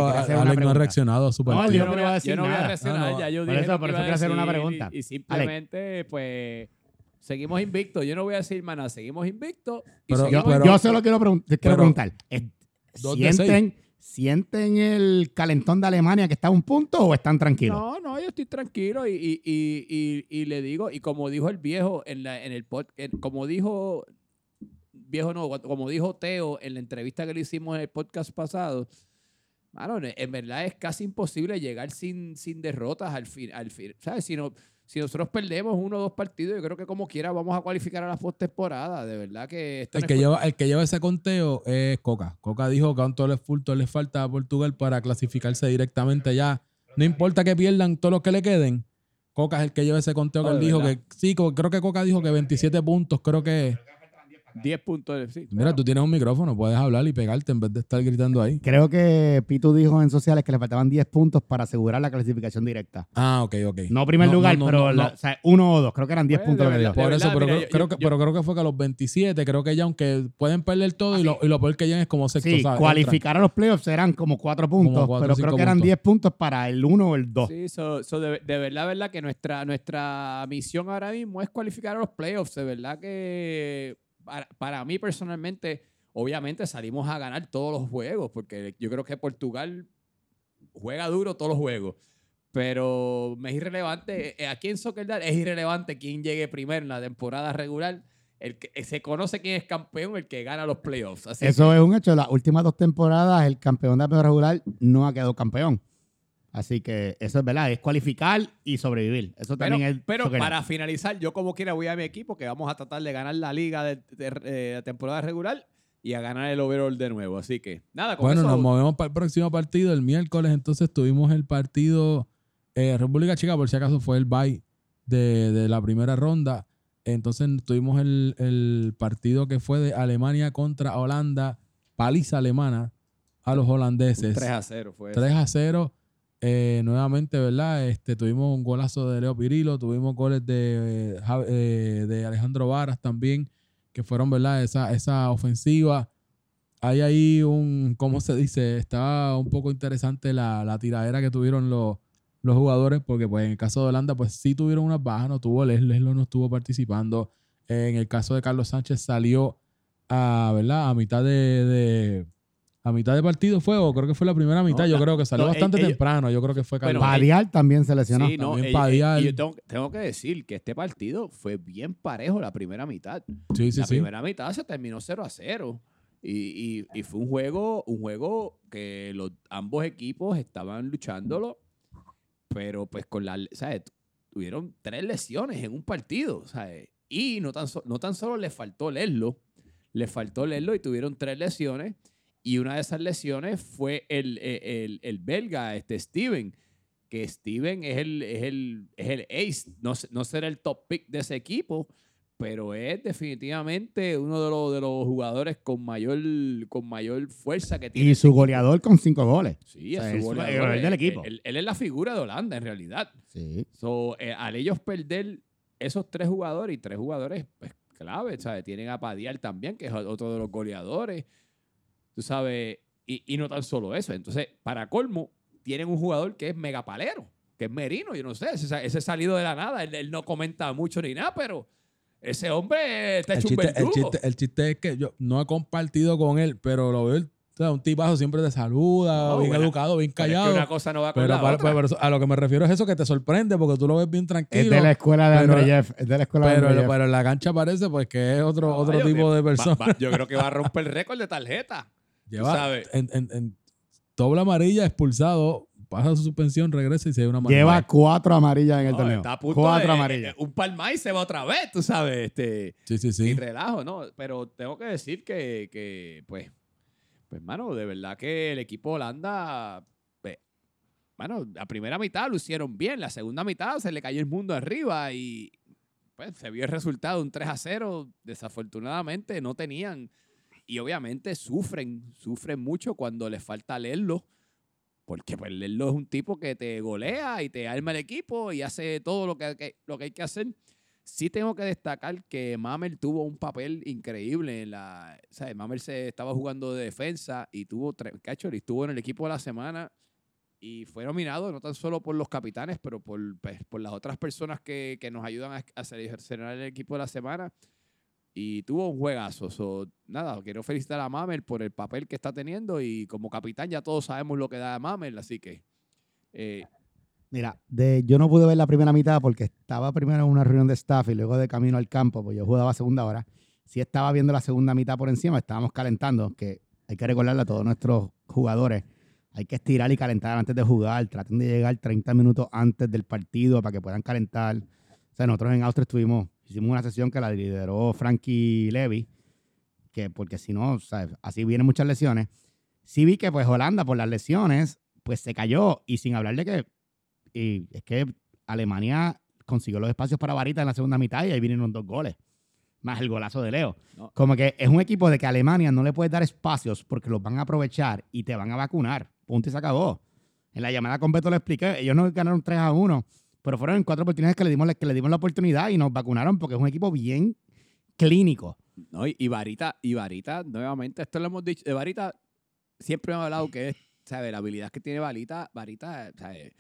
no ha reaccionado a su No, partido. yo yo no voy a a, decir yo no voy a nada. reaccionar, No, no. ya yo Por dije eso- por eso quiero hacer una pregunta. Y, y simplemente, pues, seguimos invictos. Yo no voy a decir más nada, seguimos invictos. Pero- Yo, seguimos pero- yo solo quiero pregun- te quiero pero- preguntar. ¿es- Dos de ¿Sienten, ¿Sienten el calentón de Alemania que está a un punto o están tranquilos? No, no, yo estoy tranquilo y, y, y, y, le digo, y como dijo el viejo en, la, en el podcast, como dijo, viejo no, como dijo Teo en la entrevista que le hicimos en el podcast pasado, Mano, en verdad es casi imposible llegar sin, sin derrotas al fin. Al fin ¿Sabes? Si, no, si nosotros perdemos uno o dos partidos, yo creo que como quiera vamos a cualificar a la postemporada. De verdad que esto El no que, lleva, el que lleva ese conteo es Coca. Coca dijo que aún todo full- todo le falta a Portugal para clasificarse directamente ya. No importa que pierdan todos los que le queden. Coca es el que lleva ese conteo que Oh, él dijo verdad. que sí, creo que Coca dijo que 27 puntos, creo que 10 puntos. de- sí, Mira, tú tienes un micrófono, puedes hablar y pegarte en vez de estar gritando ahí. Creo que Pitu dijo en sociales que le faltaban 10 puntos para asegurar la clasificación directa. Ah, ok, ok. No primer No, lugar, no, no, pero no, la- no. o sea, uno o dos. Creo que eran 10 Pues, puntos de lo que dio. verdad, Por eso, pero, mira, creo, yo- creo yo- que, yo- pero creo que fue que a los 27, creo que ya aunque pueden perder todo y, lo, y lo peor que llegan es como sexto, Sí, ¿sabes? cualificar a los playoffs eran como 4 puntos, cuatro, pero creo que eran puntos. 10 puntos para el 1 o el 2. Sí, so- so de, de verdad, verdad que nuestra, nuestra misión ahora mismo es cualificar a los playoffs. De verdad que para, para mí personalmente, obviamente salimos a ganar todos los juegos, porque yo creo que Portugal juega duro todos los juegos. Pero me es irrelevante, eh, aquí en Soccer Dad es irrelevante quién llegue primero en la temporada regular. El que, se conoce quién es campeón, el que gana los playoffs. Así Eso que- es un hecho. Las últimas dos temporadas, el campeón de la regular no ha quedado campeón. Así que eso es verdad, es cualificar y sobrevivir. Eso Pero, también es. pero soccer. para finalizar, yo como quiera voy a mi equipo que vamos a tratar de ganar la liga de, de- de la temporada regular y a ganar el overall de nuevo. Así que nada, con Bueno, eso, nos movemos para el próximo partido. El miércoles entonces tuvimos el partido eh, República Chica, por si acaso fue el bye de, de la primera ronda. Entonces tuvimos el, el partido que fue de Alemania contra Holanda, paliza alemana a los un holandeses. 3 a 0 fue. eso. 3 a 0. Eh, nuevamente, ¿verdad? Este, tuvimos un golazo de Leo Pirilo, tuvimos goles de, eh, de Alejandro Varas también, que fueron, ¿verdad? Esa, esa ofensiva. Hay ahí un, ¿cómo se dice? Está un poco interesante la, la tiradera que tuvieron los, los jugadores, porque pues en el caso de Holanda, pues sí tuvieron unas bajas, no tuvo Les, Leslo no estuvo participando. En el caso de Carlos Sánchez salió a, ¿verdad? A mitad de- a mitad de partido fue, o creo que fue la primera mitad, No, yo la- creo que salió no, bastante ellos- temprano, yo creo que fue Bueno, Carlos. Padial también se lesionó. Sí, no, También eh, eh, Padial. y yo tengo, tengo que decir que este partido fue bien parejo la primera mitad. sí, sí, la sí. primera mitad se terminó 0 a 0. Y, y- y fue un juego, un juego que los, ambos equipos estaban luchándolo, pero pues con la, ¿sabes? Tuvieron tres lesiones en un partido, ¿sabes? Y no tan, so- no tan solo les faltó leerlo, les faltó leerlo y tuvieron tres lesiones. Y una de esas lesiones fue el, eh, el, el belga, este Steven, que Steven es el, es el, es el ace, no, no será el top pick de ese equipo, pero es definitivamente uno de los, de los jugadores con mayor, con mayor fuerza que tiene. Y su goleador con cinco goles. Sí, o sea, es su goleador. el goleador del Él- equipo. Él, él es la figura de Holanda, en realidad. Sí. So, eh, al ellos perder esos tres jugadores y tres jugadores pues, clave, ¿sabes? Tienen a Padial también, que es otro de los goleadores. Tú sabes, y, y no tan solo eso. Entonces, para colmo, tienen un jugador que es megapalero, que es Merino, yo no sé, ese, ese salido de la nada, él, él no comenta mucho ni nada, pero ese hombre está El hecho un chiste, el, chiste, el chiste es que yo no he compartido con él, pero lo veo, o sea, un tipazo siempre te saluda, No, bien buena- educado, bien Pero es que callado. una cosa no va con Pero, la para- otra. pero a lo que me refiero es eso que te sorprende porque tú lo ves bien tranquilo. Es de la escuela de pero- André Jeff. Es de la escuela de pero, André Jeff. pero en la cancha parece pues que es otro, No, otro tipo de va- persona. va- yo creo que va a romper el récord de tarjeta. Lleva sabes. en, en, en doble amarilla, expulsado, pasa su suspensión, regresa y se ve una amarilla. Lleva cuatro amarillas en el No, torneo. está a punto Cuatro de- amarillas. eh, Un par más y se va otra vez, tú sabes. Este, Sí, sí, sí. Sin relajo, ¿no? Pero tengo que decir que, que, pues, pues, mano, de verdad que el equipo Holanda, pues, mano, la primera mitad lo hicieron bien, la segunda mitad se le cayó el mundo arriba y, pues, se vio el resultado, un 3 a 0. Desafortunadamente no tenían, y obviamente sufren, sufren mucho cuando les falta leerlo. Porque pues Lerlo es un tipo que te golea y te arma el equipo y hace todo lo que, que- lo que hay que hacer. Sí tengo que destacar que Mamel tuvo un papel increíble en la... ¿sabes? Mamel se estaba jugando de defensa y tuvo... y estuvo en el equipo de la semana y fue nominado no tan solo por los capitanes, pero por, pues, por las otras personas que, que nos ayudan a, a seleccionar el equipo de la semana. Y tuvo un juegazo. So, nada, quiero felicitar a Mamel por el papel que está teniendo y como capitán ya todos sabemos lo que da Mamel, así que... eh, Mira, yo no pude ver la primera mitad porque estaba primero en una reunión de staff y luego de camino al campo, pues yo jugaba a segunda hora. Sí estaba viendo la segunda mitad por encima, estábamos calentando, que hay que recordarle a todos nuestros jugadores hay que estirar y calentar antes de jugar. Traten de llegar 30 minutos antes del partido para que puedan calentar. O sea, nosotros en Austria estuvimos, hicimos una sesión que la lideró Frankie Levy, que porque si no, sea, así vienen muchas lesiones. Sí vi que pues Holanda por las lesiones, pues se cayó y sin hablar de que, y es que Alemania consiguió los espacios para Varita en la segunda mitad y ahí vinieron dos goles, más el golazo de Leo. No. Como que es un equipo de que Alemania no le puedes dar espacios porque los van a aprovechar y te van a vacunar. Punto y se acabó. En la llamada con Beto le expliqué, ellos no ganaron 3 a 1, pero fueron en cuatro oportunidades que le dimos, que le dimos la oportunidad y nos vacunaron porque es un equipo bien clínico. No, y, Varita, y Varita, nuevamente, esto lo hemos dicho, de Varita siempre hemos hablado que es, ¿sabes? La habilidad que tiene Varita, Varita, ¿sabes?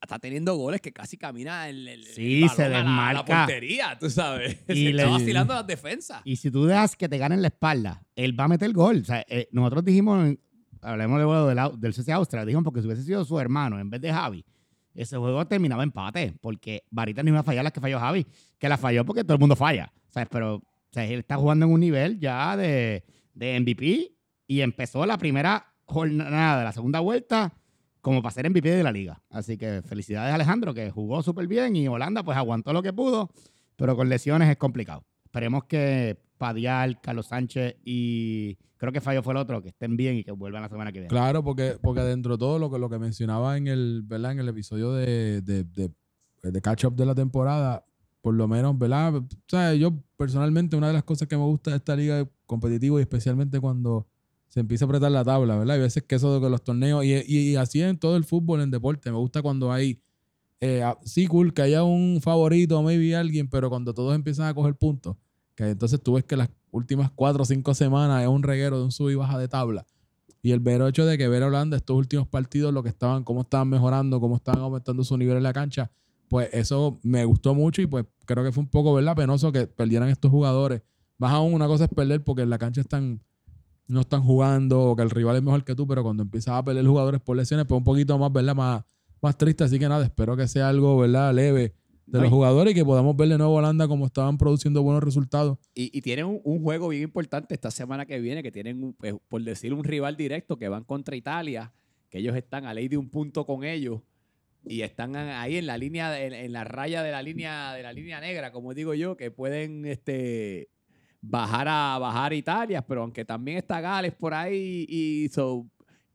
Está teniendo goles que casi camina el, el- el Sí, se a la- la, desmarca. portería, tú sabes. Y se le- está vacilando las defensas. Y si tú dejas que te ganen la espalda, él va a meter gol. O sea, eh, nosotros dijimos, hablemos de del, del CC Austria, dijimos porque si hubiese sido su hermano en vez de Javi, ese juego terminaba empate, porque Varita no iba a fallar las que falló Javi, que la falló porque todo el mundo falla. ¿sabes? Pero o él está jugando en un nivel ya de, de MVP y empezó la primera jornada la segunda vuelta como para ser MVP de la liga. Así que felicidades a Alejandro, que jugó súper bien y Holanda pues aguantó lo que pudo, pero con lesiones es complicado. Esperemos que Padial, Carlos Sánchez y creo que Fallo fue el otro, que estén bien y que vuelvan la semana que viene. Claro, porque, porque dentro de todo lo que, lo que mencionaba en el, ¿verdad? En el episodio de, de, de, de Catch Up de la temporada, por lo menos, ¿verdad? O sea, yo personalmente una de las cosas que me gusta de esta liga competitiva y especialmente cuando se empieza a apretar la tabla, ¿verdad? Hay veces que eso de los torneos, y, y, y así en todo el fútbol, en deporte, me gusta cuando hay, eh, ah, sí, cool, que haya un favorito, maybe alguien, pero cuando todos empiezan a coger puntos, entonces tú ves que las últimas cuatro o cinco semanas es un reguero de un sub y baja de tabla. Y el vero hecho de que ver a Holanda estos últimos partidos, lo que estaban, cómo estaban mejorando, cómo estaban aumentando su nivel en la cancha, pues eso me gustó mucho y pues creo que fue un poco, ¿verdad? Penoso que perdieran estos jugadores. Más aún una cosa es perder porque en la cancha están, no están jugando o que el rival es mejor que tú, pero cuando empiezas a perder jugadores por lesiones, pues un poquito más, ¿verdad? Más, más triste. Así que nada, espero que sea algo, ¿verdad? Leve de los jugadores y que podamos ver de nuevo a Holanda como estaban produciendo buenos resultados. Y, y tienen un, un juego bien importante esta semana que viene, que tienen, un- pues, por decir, un rival directo que van contra Italia, que ellos están a ley de un punto con ellos y están ahí en la línea, en, en la raya de la línea de la línea negra, como digo yo, que pueden este, bajar a bajar a Italia, pero aunque también está Gales por ahí y so,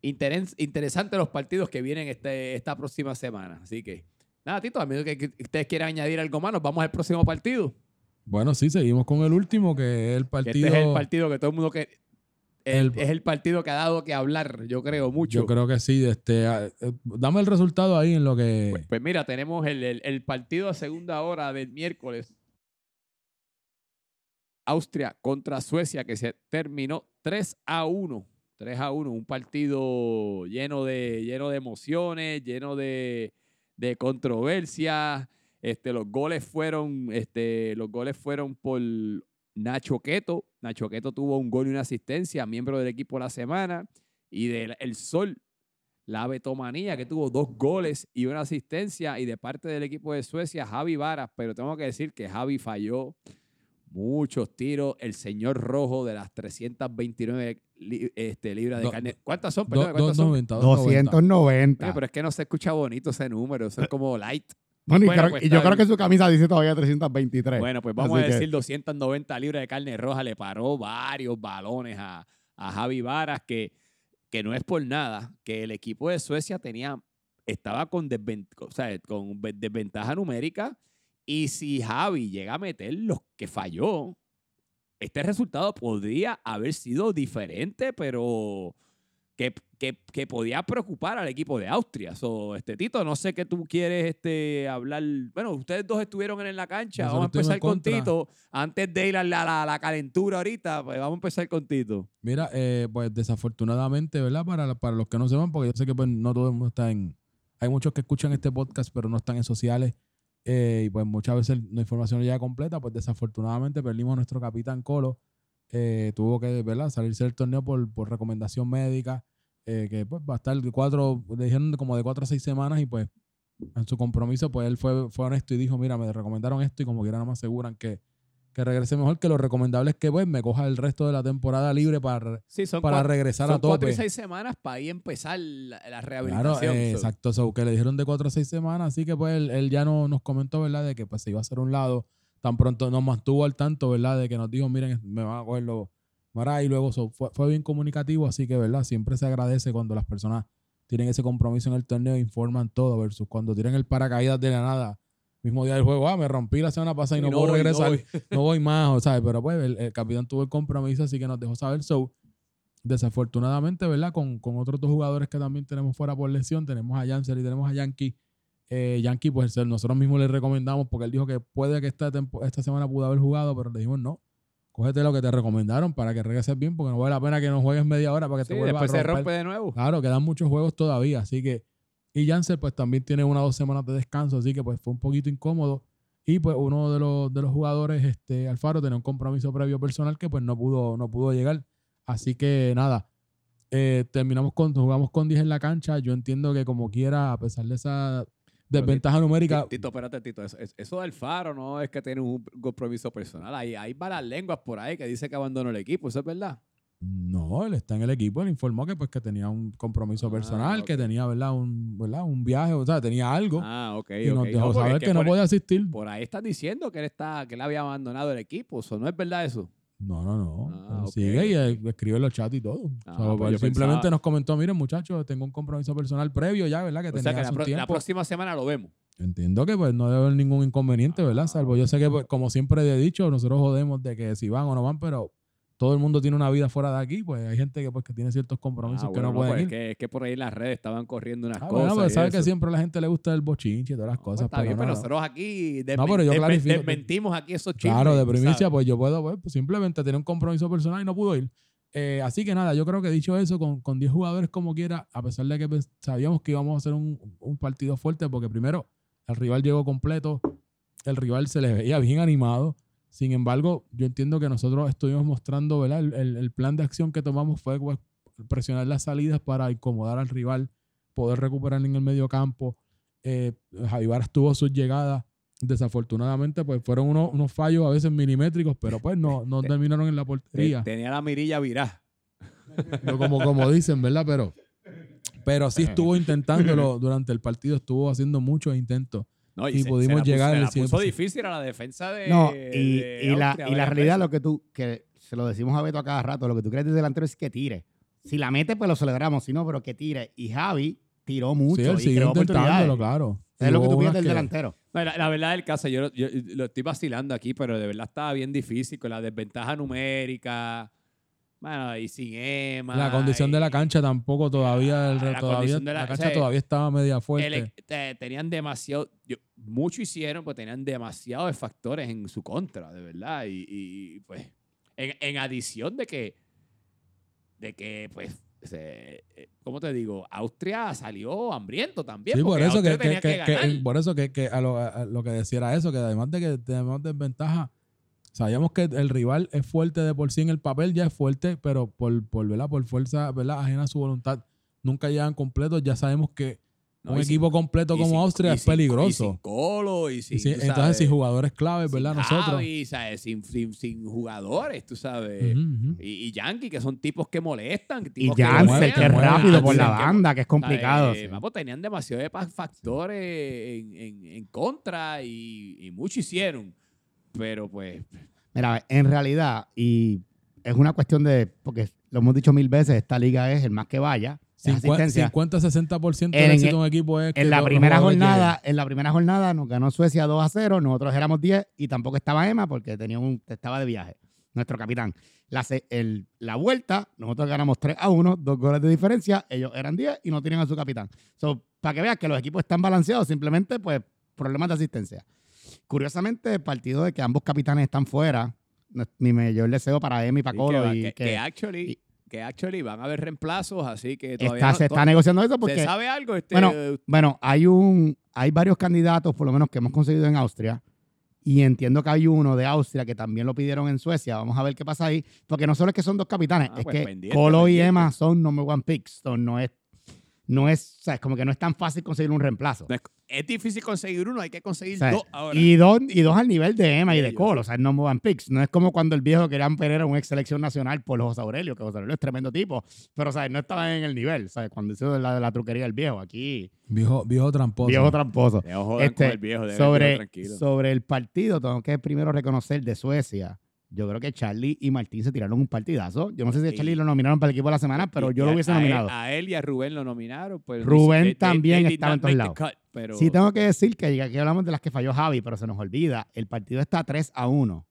interes- interesante los partidos que vienen este, esta próxima semana. Así que nada, Tito, a menos que, que ustedes quieran añadir algo más, nos vamos al próximo partido. Bueno, sí, seguimos con el último, que es el partido. Este es el partido que todo el mundo que. el- El- es el partido que ha dado que hablar, yo creo, mucho. Yo creo que sí. Este, ah, eh, dame el resultado ahí en lo que. Pues, pues mira, tenemos el, el- el partido a segunda hora del miércoles. Austria contra Suecia, que se terminó 3 a 1. 3 a 1. Un partido lleno de, lleno de emociones, lleno de, de controversia. Este, los goles fueron, este, los goles fueron por Nacho Queto. Nacho Queto tuvo un gol y una asistencia, miembro del equipo la semana. Y del el Sol, la Betomanía, que tuvo dos goles y una asistencia. Y de parte del equipo de Suecia, Javi Varas. Pero tengo que decir que Javi falló muchos tiros. El señor rojo de las 329 li- este, libras de Do- carne. ¿Cuántas son? Do- Perdón, ¿cuántas son? 290, 290. 290. Oye, pero es que no se escucha bonito ese número. Eso es como light. Bueno, y, Bueno, creo- pues y yo creo que su camisa dice todavía 323. Bueno, pues vamos Así a que- decir 290 libras de carne roja. Le paró varios balones a, a Javi Varas, que, que no es por nada, que el equipo de Suecia tenía, estaba con, desven- o sea, con ve- desventaja numérica. Y si Javi llega a meter los que falló, este resultado podría haber sido diferente, pero que, que- que podía preocupar al equipo de Austria. So, este Tito, no sé qué tú quieres este, hablar. Bueno, ustedes dos estuvieron en la cancha. Nosotros vamos a empezar con. Tito. Antes de ir a la, la- la calentura ahorita, pues vamos a empezar con Tito. Mira, eh, pues desafortunadamente, ¿verdad? Para, para los que no sepan, porque yo sé que pues, no todo el mundo está en... Hay muchos que escuchan este podcast, pero no están en sociales. Eh, y pues muchas veces la información no llega completa. Pues desafortunadamente perdimos a nuestro capitán Colo. eh, tuvo que, ¿verdad? Salirse del torneo por, por recomendación médica. eh, que pues va a estar cuatro, le dijeron como de cuatro a seis semanas y pues en su compromiso, pues él fue, fue honesto y dijo, mira, me recomendaron esto y como quiera no me aseguran que, que regrese mejor, que lo recomendable es que pues me coja el resto de la temporada libre para, Sí, para cuatro, regresar son a cuatro y tope. seis semanas para ahí empezar la, la Claro, rehabilitación. eh, So, exacto, so, que le dijeron de cuatro a seis semanas, así que pues él, él ya no, nos comentó, ¿verdad? De que pues se iba a hacer un lado, tan pronto nos mantuvo al tanto, ¿verdad? De que nos dijo, miren, me van a coger los y luego so, fue, fue bien comunicativo, así que, ¿verdad? Siempre se agradece cuando las personas tienen ese compromiso en el torneo, informan todo, versus cuando tienen el paracaídas de la nada, mismo día del juego, ah, me rompí la semana pasada y, no, puedo voy, regresar, voy. no voy más, o sea, pero pues el, el capitán tuvo el compromiso, así que nos dejó saber. So, desafortunadamente, ¿verdad? Con, con otros dos jugadores que también tenemos fuera por lesión, tenemos a Janssen y tenemos a Yankee. Eh, Yankee, pues nosotros mismos le recomendamos porque él dijo que puede que esta, tempo- esta semana pudo haber jugado, pero le dijimos no. Cógete lo que te recomendaron para que regreses bien, porque no vale la pena que no juegues media hora para que Sí, te vuelva después a se romper. rompe de nuevo. Claro, quedan muchos juegos todavía, así que. Y Janssen, pues también tiene una o dos semanas de descanso, así que pues fue un poquito incómodo. Y pues uno de los, de los jugadores, este, Alfaro, tenía un compromiso previo personal que pues no pudo, no pudo llegar. Así que nada, eh, terminamos con, jugamos con 10 en la cancha. Yo entiendo que como quiera, a pesar de esa desventaja numérica, Tito, espérate, Tito. Eso, eso- eso del Faro no es que tiene un compromiso personal. Hay, hay malas lenguas por ahí que dice que abandonó el equipo. ¿Eso es verdad? No, él está en el equipo, él informó que pues que tenía un compromiso Ah, personal, que tenía, ¿verdad? Un, ¿verdad? Un viaje, o sea, tenía algo. Ah, ok. y nos dejó saber que, no podía asistir. por ahí están diciendo que él está, que él había abandonado el equipo. ¿Eso no es verdad eso? No, no, no. Ah, Él ok, sigue y escribe en los chats y todo. Ah, O sea, pues yo simplemente pensaba- nos comentó, miren muchachos, tengo un compromiso personal previo ya, ¿verdad? Que O tenía sea que la, pro- la tiempo. próxima semana lo vemos. Entiendo que pues no debe haber ningún inconveniente, ¿verdad? Ah, Salvo yo sé que, pues, como siempre he dicho, nosotros jodemos de que si van o no van, pero todo el mundo tiene una vida fuera de aquí, pues hay gente que, pues, que tiene ciertos compromisos Ah, que bueno, no pueden pues ir. es, que, es que por ahí en las redes estaban corriendo unas Ah, cosas. bueno, pues sabes que siempre a la gente le gusta el bochinche y todas las No, pues cosas. está pero bien, no, pero no. nosotros aquí No, pero yo clarifico desmentimos aquí esos chismes. Claro, de primicia, sabes. pues yo puedo, pues, simplemente tener un compromiso personal y no pudo ir. Eh, así que nada, yo creo que dicho eso, con, con 10 jugadores como quiera, a pesar de que pues, sabíamos que íbamos a hacer un, un partido fuerte, porque primero el rival llegó completo, el rival se le veía bien animado. Sin embargo, yo entiendo que nosotros estuvimos mostrando, ¿verdad? El, el- el plan de acción que tomamos fue pues, presionar las salidas para incomodar al rival, poder recuperar en el medio campo. Eh, Javi Varas tuvo sus llegadas. Desafortunadamente, pues fueron unos, unos fallos a veces milimétricos, pero pues no, no Te- terminaron en la Te- portería. tenía la mirilla virá. No como, como dicen, ¿verdad? Pero, pero sí estuvo intentándolo durante el partido, estuvo haciendo muchos intentos. No, Y se- pudimos se llegar puso, se la puso 100%. difícil a la defensa de. No, y, de y la, y la realidad, lo que tú, que se lo decimos a Beto a cada rato, lo que tú crees de delantero es que tire. Si la mete, pues lo celebramos, si no, pero que tire. Y Javi tiró mucho sí, él y siguió creó oportunidades. claro. Es lo que tú piensas unas del que- delantero. No, la, la verdad del caso, yo, yo lo estoy vacilando aquí, pero de verdad estaba bien difícil con la desventaja numérica. Bueno, y sin Emma. La condición de la cancha tampoco todavía, el- la todavía la- la, o cancha sea, todavía estaba media fuerte. el- tenían demasiado, yo- mucho hicieron, pues tenían demasiados factores en su contra, de verdad. Y, y, pues, en, en adición de que, de que, pues, se- eh, ¿cómo te digo? Austria salió hambriento también. Sí, por eso que, por eso que, que a lo, a lo que decía era eso, que además de que tenemos desventaja, sabíamos que el rival es fuerte de por sí en el papel, ya es fuerte, pero por, por, ¿verdad? por fuerza ¿verdad? ajena a su voluntad, nunca llegan completos. Ya sabemos que No, un y sin- equipo completo y como sin- Austria y es sin- peligroso. Y sin Colo y sin. Y entonces, sabes, sin jugadores claves, sin ¿verdad? Nosotros. Javi, ¿sabes? Sin, sin, sin jugadores, tú sabes. Y, y Yankee, que son tipos que molestan. Y tipos que Janssen, mueve- que es rápido por la que- banda, que es complicado. Eh, vamos, tenían demasiados factores en, en- en contra y, y mucho hicieron. Pero pues, Mira, en realidad, y es una cuestión de, porque lo hemos dicho mil veces, esta liga es el más que vaya, es asistencia. 50-60% del En- éxito de un equipo es que En la primera jornada, en la primera jornada nos ganó Suecia 2 a 0, nosotros éramos 10 y tampoco estaba Emma porque tenía un, estaba de viaje, nuestro capitán. La, el- la vuelta, nosotros ganamos 3 a 1, dos goles de diferencia, ellos eran 10 y no tienen a su capitán. So, para que veas que los equipos están balanceados, simplemente pues problemas de asistencia. Curiosamente, el partido de que ambos capitanes están fuera, no- mi mayor deseo para y para Colo que, y que- que actually, y- que actually van a haber reemplazos, así que todavía está, no- se está negociando eso ¿Se porque sabe algo? Este, Bueno, Bueno, hay un, hay varios candidatos, por lo menos que hemos conseguido en Austria, y entiendo que hay uno de Austria que también lo pidieron en Suecia. Vamos a ver qué pasa ahí, porque no solo es que son dos capitanes, Ah, es pues que Colo y. Emma son number one picks, so no es, no es, o sea, es como que no es tan fácil conseguir un reemplazo. Es, difícil conseguir uno, hay que conseguir O sea, dos ahora. y, dos, y dos al nivel de Emma y de Cole, o sea, no movan picks. No es como cuando el viejo querían Pereira un ex selección nacional por José Aurelio, que José Aurelio es tremendo tipo, pero o sea, no estaba en el nivel, ¿sabes? Cuando hizo la, la truquería del viejo, aquí, Viejo, viejo tramposo. viejo tramposo. Este, el viejo, déjenlo sobre, sobre el partido, tengo que primero reconocer de Suecia. Yo creo que Charlie y Martín se tiraron un partidazo. Yo no sé si a. Charlie lo nominaron para el equipo de la semana, pero yo lo hubiese a él- nominado. A él y a Rubén lo nominaron. Pues Rubén they- they- también they estaba en todos lados. cut, pero Sí, tengo que decir que aquí hablamos de las que falló Javi, pero se nos olvida. El partido está 3 a 1.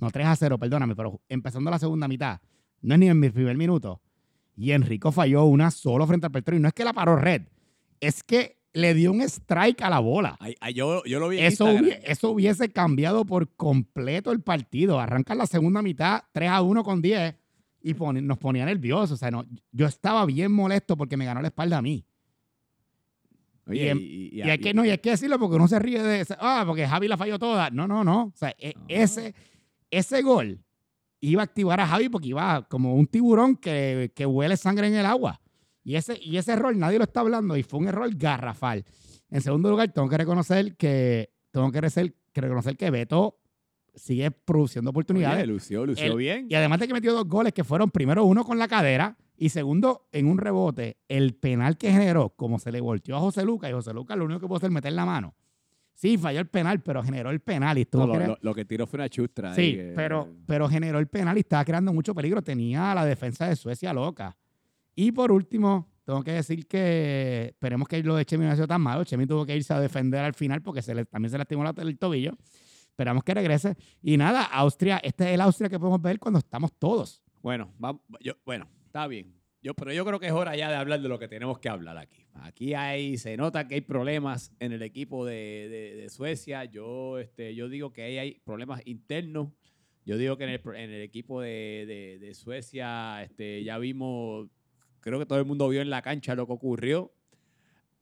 No 3 a 0, perdóname, pero empezando la segunda mitad. No es ni en mi primer minuto. Y Enrico falló una solo frente al portero. Y no es que la paró red, es que le dio un strike a la bola. Ay, ay, yo, yo lo vi en Eso, Instagram. hubie- eso hubiese cambiado por completo el partido. Arrancan la segunda mitad 3 a 1 con 10 y nos ponía nerviosos. O sea, no, yo estaba bien molesto porque me ganó la espalda a mí. Oye, y en- y, Y hay, que, no, y hay que decirlo porque uno se ríe de ah, porque Javi la falló toda. No, no, no. O sea, e- No. ese, ese gol iba a activar a Javi porque iba como un tiburón que, que huele sangre en el agua. Y ese, y ese error nadie lo está hablando y fue un error garrafal. En segundo lugar, tengo que reconocer que tengo que reconocer, que Beto sigue produciendo oportunidades. Oye, lució, lució bien. Y además de que metió dos goles que fueron primero uno con la cadera y segundo en un rebote, el penal que generó, como se le volteó a José Lucas, y José Lucas lo único que pudo hacer es meter la mano. Sí, falló el penal, pero generó el penal y estuvo No, lo, crea- lo- lo que tiró fue una chustra. Sí, pero, pero generó el penal y estaba creando mucho peligro. Tenía la defensa de Suecia loca. Y por último, tengo que decir que esperemos que lo de Chemi no haya sido tan malo. Chemi tuvo que irse a defender al final porque se le, también se lastimó la- el tobillo. Esperamos que regrese. Y nada, Austria, este es el Austria que podemos ver cuando estamos todos. Bueno, vamos, yo, bueno, está bien. Yo, pero yo creo que es hora ya de hablar de lo que tenemos que hablar aquí. Aquí hay, se nota que hay problemas en el equipo de, de- de Suecia. Yo, este, yo digo que ahí hay problemas internos. Yo digo que en el, en el equipo de- de Suecia este, ya vimos, creo que todo el mundo vio en la cancha lo que ocurrió.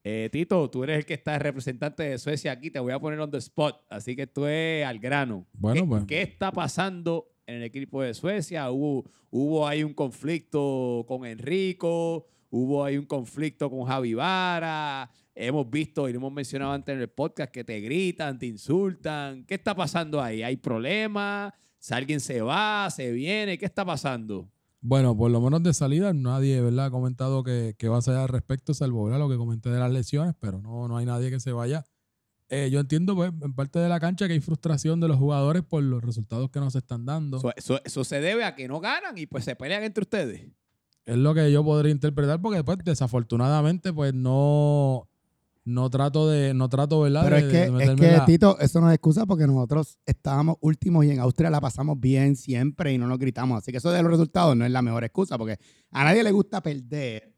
Eh, Tito, tú eres el que está representante de Suecia aquí, te voy a poner on the spot, así que tú es al grano. Bueno, ¿Qué, pues. qué está pasando en el equipo de Suecia? Hubo, hubo ahí un conflicto con Enrico, hubo ahí un conflicto con Javi Vara, hemos visto y lo hemos mencionado antes en el podcast que te gritan, te insultan. ¿Qué está pasando ahí? ¿Hay problemas? Si alguien se va, se viene, ¿qué está pasando? Bueno, por lo menos de salida nadie, ¿verdad? Ha comentado que, que va a ser al respecto, salvo ¿verdad? lo que comenté de las lesiones, pero no, no hay nadie que se vaya. Eh, yo entiendo, pues, en parte de la cancha que hay frustración de los jugadores por los resultados que nos están dando. Eso, eso- eso se debe a que no ganan y pues se pelean entre ustedes. Es lo que yo podría interpretar porque después, desafortunadamente, pues no, no trato de, no trato, ¿verdad? Pero de- es de que, es que la- Tito, eso no es excusa porque nosotros estábamos últimos y en Austria la pasamos bien siempre y no nos gritamos. Así que eso de los resultados no es la mejor excusa porque a nadie le gusta perder.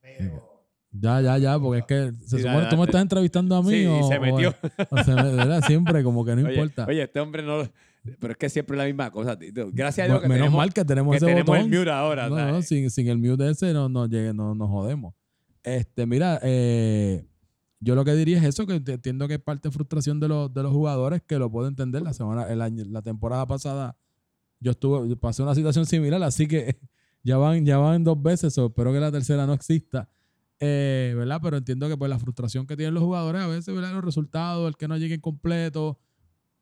Pero... Ya, ya, ya, porque es que se Sí, supone da- tú me estás entrevistando a mí Sí, o, y se o- metió. o se me- ¿verdad? Siempre, como que no Oye, importa. Oye, este hombre no. Pero es que siempre es la misma cosa, Tito. Gracias a Dios que Menos tenemos, mal que tenemos que ese tenemos botón. el mute ahora. No, no, sin, sin el mute ese no, no, llegue, no nos jodemos. Este, mira, eh, yo lo que diría es eso, que ent- entiendo que es parte de frustración de los, de los jugadores, que lo puedo entender. La semana, el año, la temporada pasada yo estuve, pasé una situación similar, así que ya van, ya van dos veces, o espero que la tercera no exista. Eh, ¿verdad? Pero entiendo que pues la frustración que tienen los jugadores a veces, ¿verdad? Los resultados, el que no lleguen completo,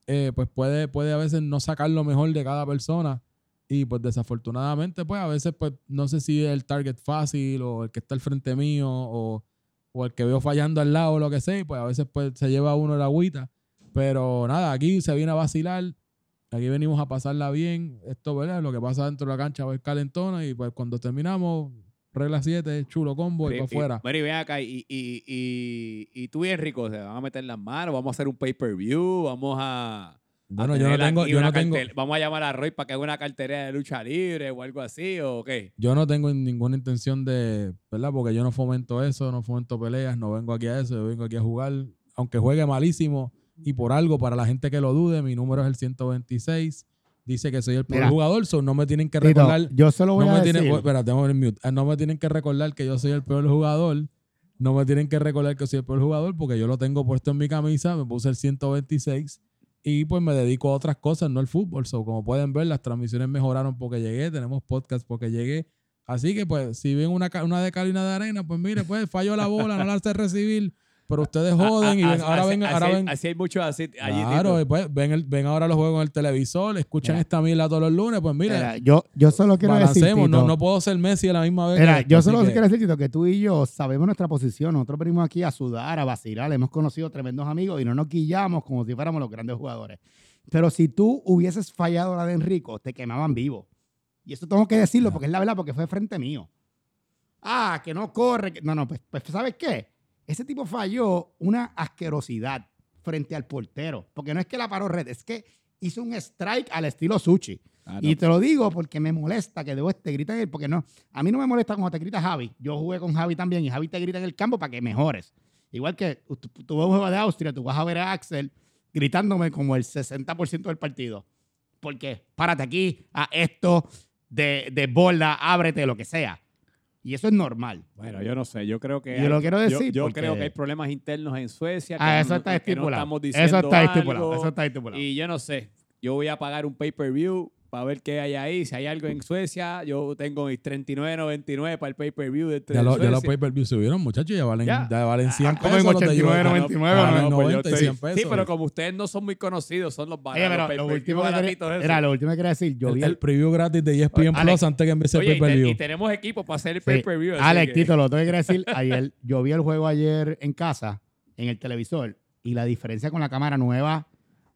eh, pues puede, puede a veces no sacar lo mejor de cada persona. Y pues desafortunadamente, pues a veces, pues no sé si el target fácil o el que está al frente mío o, o el que veo fallando al lado o lo que sea, y pues a veces pues se lleva uno la agüita. Pero nada, aquí se viene a vacilar, aquí venimos a pasarla bien. Esto, ¿verdad? Lo que pasa dentro de la cancha va a calentona y pues cuando terminamos, regla 7, chulo combo y Y- para afuera. Mary, ven acá. Y, y, y, y tú y Enrico se van a meter las manos. Vamos a hacer un pay-per-view. Vamos a. Bueno, yo no tengo, yo no tengo, Vamos a llamar a Roy para que haga una cartera de lucha libre o algo así. ¿O qué? yo no tengo ninguna intención de, ¿verdad? Porque yo no fomento eso, no fomento peleas, no vengo aquí a eso, yo vengo aquí a jugar, aunque juegue malísimo y por algo, para la gente que lo dude, mi número es el 126, dice que soy el peor Mira. jugador, so no me tienen que Tito, recordar, yo solo voy no a me decir... tienen, espérate, mute. Ah, no me tienen que recordar que yo soy el peor jugador, no me tienen que recordar que soy el peor jugador porque yo lo tengo puesto en mi camisa, me puse el 126 y pues me dedico a otras cosas, no al fútbol. So, como pueden ver, las transmisiones mejoraron porque llegué, tenemos podcast porque llegué. Así que, pues, si ven una, una de de arena, pues mire, pues falló la bola, no la hace recibir, pero ustedes joden y ven, Ah, ahora así- ven, así ahora hay- ven. Así hay muchos así. allí, Claro, y pues, ven, el- ven ahora los juegos en el televisor, escuchan Mira. esta mierda todos los lunes, pues mire, Mira, yo, yo solo quiero decir, no, no puedo ser Messi a la misma vez. Mira, que yo así solo que- quiero decir, Tito, que tú y yo sabemos nuestra posición. Nosotros venimos aquí a sudar, a vacilar. Hemos conocido tremendos amigos y no nos guillamos como si fuéramos los grandes jugadores. Pero si tú hubieses fallado la de Enrico, te quemaban vivo. Y eso tengo que decirlo porque es la verdad, porque fue frente mío. Ah, que no corre. que- No, no, pues, pues ¿sabes qué? Ese tipo falló una asquerosidad frente al portero. Porque no es que la paró red, es que hizo un strike al estilo Sushi. Ah, no. Y te lo digo porque me molesta que debo te griten él, porque no, a mí no me molesta cuando te grita Javi. Yo jugué con Javi también y Javi te grita en el campo para que mejores. Igual que tú, tú ves un juego de Austria, tú vas a ver a Axel gritándome como el 60% del partido. Porque párate aquí, a esto, de, de bola, ábrete, lo que sea. Y eso es normal. Bueno, yo no sé, yo creo que. Yo lo quiero decir Yo, porque- creo que hay problemas internos en Suecia. que Ah, eso está no estipulado. estamos diciendo eso está algo, estipulado. Eso está estipulado. Y yo no sé, yo voy a pagar un pay-per-view para ver qué hay ahí. Si hay algo en Suecia, yo tengo mis 39.99 para el pay-per-view de, de Ya, lo- ya los pay-per-view subieron, muchachos, ya valen, Ya. ya. valen 100 Ah, como en pesos. los de 89, Yoga. 99, ¿no? en pues yo 90 y estoy- 100 pesos. Sí, pero como ustedes no son muy conocidos, son los Oye, baratos. pero lo último, que quería, era, lo último que quería decir, yo el, vi el el, preview gratis de ESPN Alex, Plus antes que empiece el Oye, y, te- pay-per-view. y tenemos equipo para hacer el Sí. pay-per-view. Alex, que- Tito, lo tengo que decir. Ayer, yo vi el juego ayer en casa, en el televisor, y la diferencia con la cámara nueva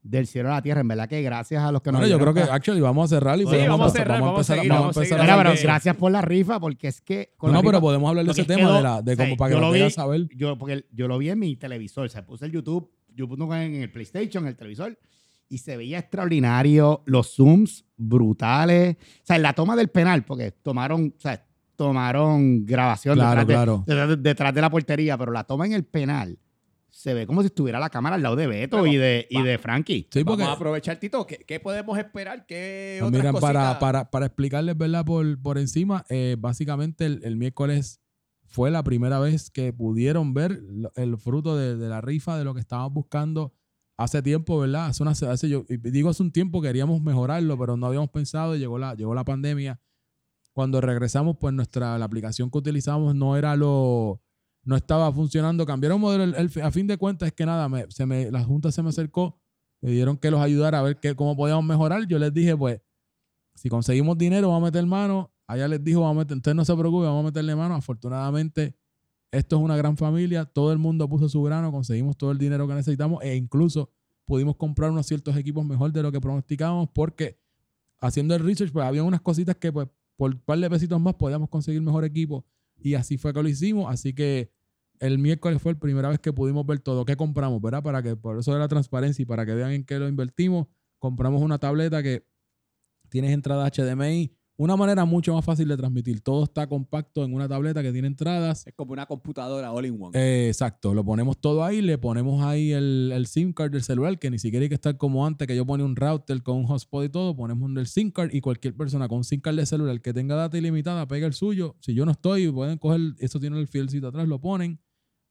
del cielo a la tierra, en verdad que gracias a los que nos Bueno, yo creo que pa- actually vamos a cerrar y Sí, podemos vamos a cerrar, vamos a empezar, seguir, vamos a empezar seguir. Mira, hablar pero de- gracias por la rifa, porque es que... con No, la no, pero rifa- podemos hablar de porque ese es que tema lo- de, la, de o sea, como para que lo lo vi- quieras saber. Yo, porque yo lo vi en mi televisor, o sea, puse el YouTube, yo puse en el PlayStation, en el televisor, y se veía extraordinario, los zooms brutales, o sea, en la toma del penal, porque tomaron, o sea, tomaron grabación Claro, detrás, de- claro. detrás de, detrás de la portería, pero la toma en el penal se ve como si estuviera la cámara al lado de Beto Pero, y de, y de Frankie. Sí, porque Vamos a aprovechar, Tito. ¿Qué, qué podemos esperar? ¿Qué Pues otras miren, para, para, para explicarles, ¿verdad? Por, por encima, eh, básicamente el, el miércoles fue la primera vez que pudieron ver lo- el fruto de, de la rifa, de lo que estábamos buscando hace tiempo, ¿verdad? Hace una, hace, yo y digo hace un tiempo queríamos mejorarlo, pero no habíamos pensado y llegó la, llegó la pandemia. Cuando regresamos, pues nuestra, la aplicación que utilizamos no era lo, no estaba funcionando. Cambiaron modelo. el- el- a fin de cuentas es que nada, me, se me, la Junta se me acercó, me dieron que los ayudara a ver qué, cómo podíamos mejorar. Yo les dije, pues, si conseguimos dinero, vamos a meter mano. Allá les dijo, vamos a meter, entonces no se preocupe, vamos a meterle mano. Afortunadamente, esto es una gran familia. Todo el mundo puso su grano, conseguimos todo el dinero que necesitamos e incluso pudimos comprar unos ciertos equipos mejor de lo que pronosticábamos porque haciendo el research, pues había unas cositas que pues por un par de pesitos más podíamos conseguir mejor equipo y así fue que lo hicimos. Así que el miércoles fue la primera vez que pudimos ver todo. ¿Qué compramos? ¿Verdad? Para que, por eso de la transparencia y para que vean en qué lo invertimos, compramos una tableta que tienes entradas HDMI. Una manera mucho más fácil de transmitir. Todo está compacto en una tableta que tiene entradas. Es como una computadora all in one. Eh, exacto, lo ponemos todo ahí, le ponemos ahí el, el SIM card del celular, que ni siquiera hay que estar como antes, que yo ponía un router con un hotspot y todo, ponemos el SIM card y cualquier persona con SIM card de celular que tenga data ilimitada, pega el suyo. Si yo no estoy, pueden coger, eso tiene el fielcito atrás, lo ponen,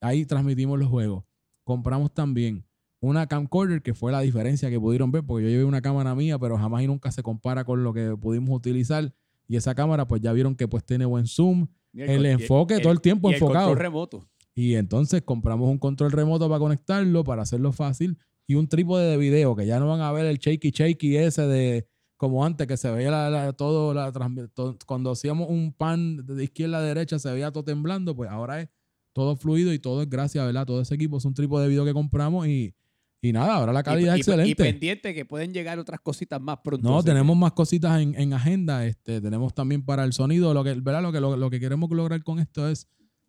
ahí transmitimos los juegos. Compramos también una camcorder, que fue la diferencia que pudieron ver, porque yo llevé una cámara mía, pero jamás y nunca se compara con lo que pudimos utilizar. Y esa cámara, pues ya vieron que pues tiene buen zoom, Y el enfoque todo el tiempo y enfocado. control remoto. Y entonces compramos un control remoto para conectarlo, para hacerlo fácil, y un trípode de video, que ya no van a ver el shaky shaky ese de como antes, que se veía la- la- todo, la, transmi- to- cuando hacíamos un pan de izquierda a derecha, se veía todo temblando, pues ahora es todo fluido y todo es gracias, ¿verdad? Todo ese equipo es un trípode de video que compramos y, y nada, ahora la calidad y, es y- Y excelente. pendiente que pueden llegar otras cositas más pronto. No, tenemos más cositas en, en agenda. Este, tenemos también para el sonido. Lo que, ¿verdad? Lo, que, lo, lo que queremos lograr con esto es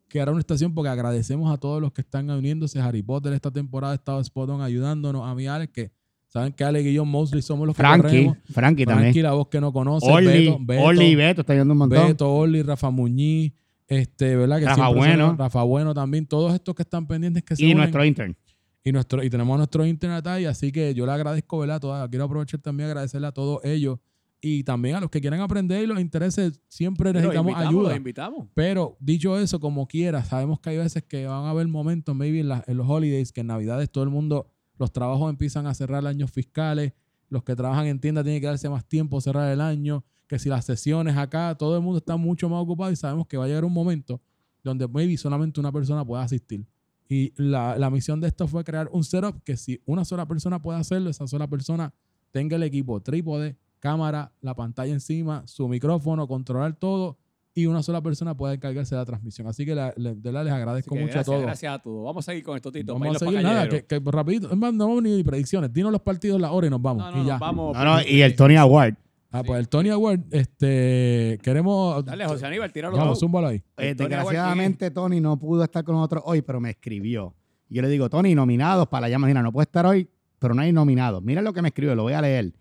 crear una estación porque agradecemos a todos los que están uniéndose. Harry Potter esta temporada ha estado spot on ayudándonos. A mí, Alex, que saben que Alex y yo mostly somos los que Frankie, corremos. Frankie Frankie, también. la voz que no conoce. Oli, Beto, Beto, Oli y Beto está yendo un montón. Beto, Oli, Rafa Muñiz. Este, ¿verdad? Que Rafa siempre son- Bueno. Rafa Bueno también. Todos estos que están pendientes que se y unen. nuestro intern. Y, nuestro, y tenemos a nuestro internet ahí, así que yo le agradezco, ¿verdad? Toda, quiero aprovechar también a agradecerle a todos ellos y también a los que quieran aprender y los intereses, siempre Los necesitamos invitamos, ayuda. los invitamos. Pero dicho eso, como quiera, sabemos que hay veces que van a haber momentos, maybe en, la- en los holidays, que en Navidades todo el mundo, los trabajos empiezan a cerrar años fiscales, los que trabajan en tienda tienen que darse más tiempo, cerrar el año, que si las sesiones acá, todo el mundo está mucho más ocupado y sabemos que va a llegar un momento donde maybe solamente una persona pueda asistir. Y la, la misión de esto fue crear un setup que si una sola persona puede hacerlo, esa sola persona tenga el equipo trípode, cámara, la pantalla encima, su micrófono, controlar todo y una sola persona pueda encargarse de la transmisión. Así que la- de verdad les agradezco mucho gracias, a todos. Gracias a todos. Vamos a seguir con esto, Tito. Vamos a seguir nada, que, que rapidito, no vamos ni predicciones, dinos los partidos, la hora y nos vamos. No, no, y ya. no, vamos. No, no, y el Tony Award. Ah, pues el Tony Award, este, queremos... Dale, José Aníbal, tíralo Vamos, todo. zúmbalo ahí. Eh, desgraciadamente, Tony no pudo estar con nosotros hoy, pero me escribió. Yo le digo, Tony, nominados para la llama. Mira, no puede estar hoy, pero no hay nominados. Mira lo que me escribió, lo voy a leer.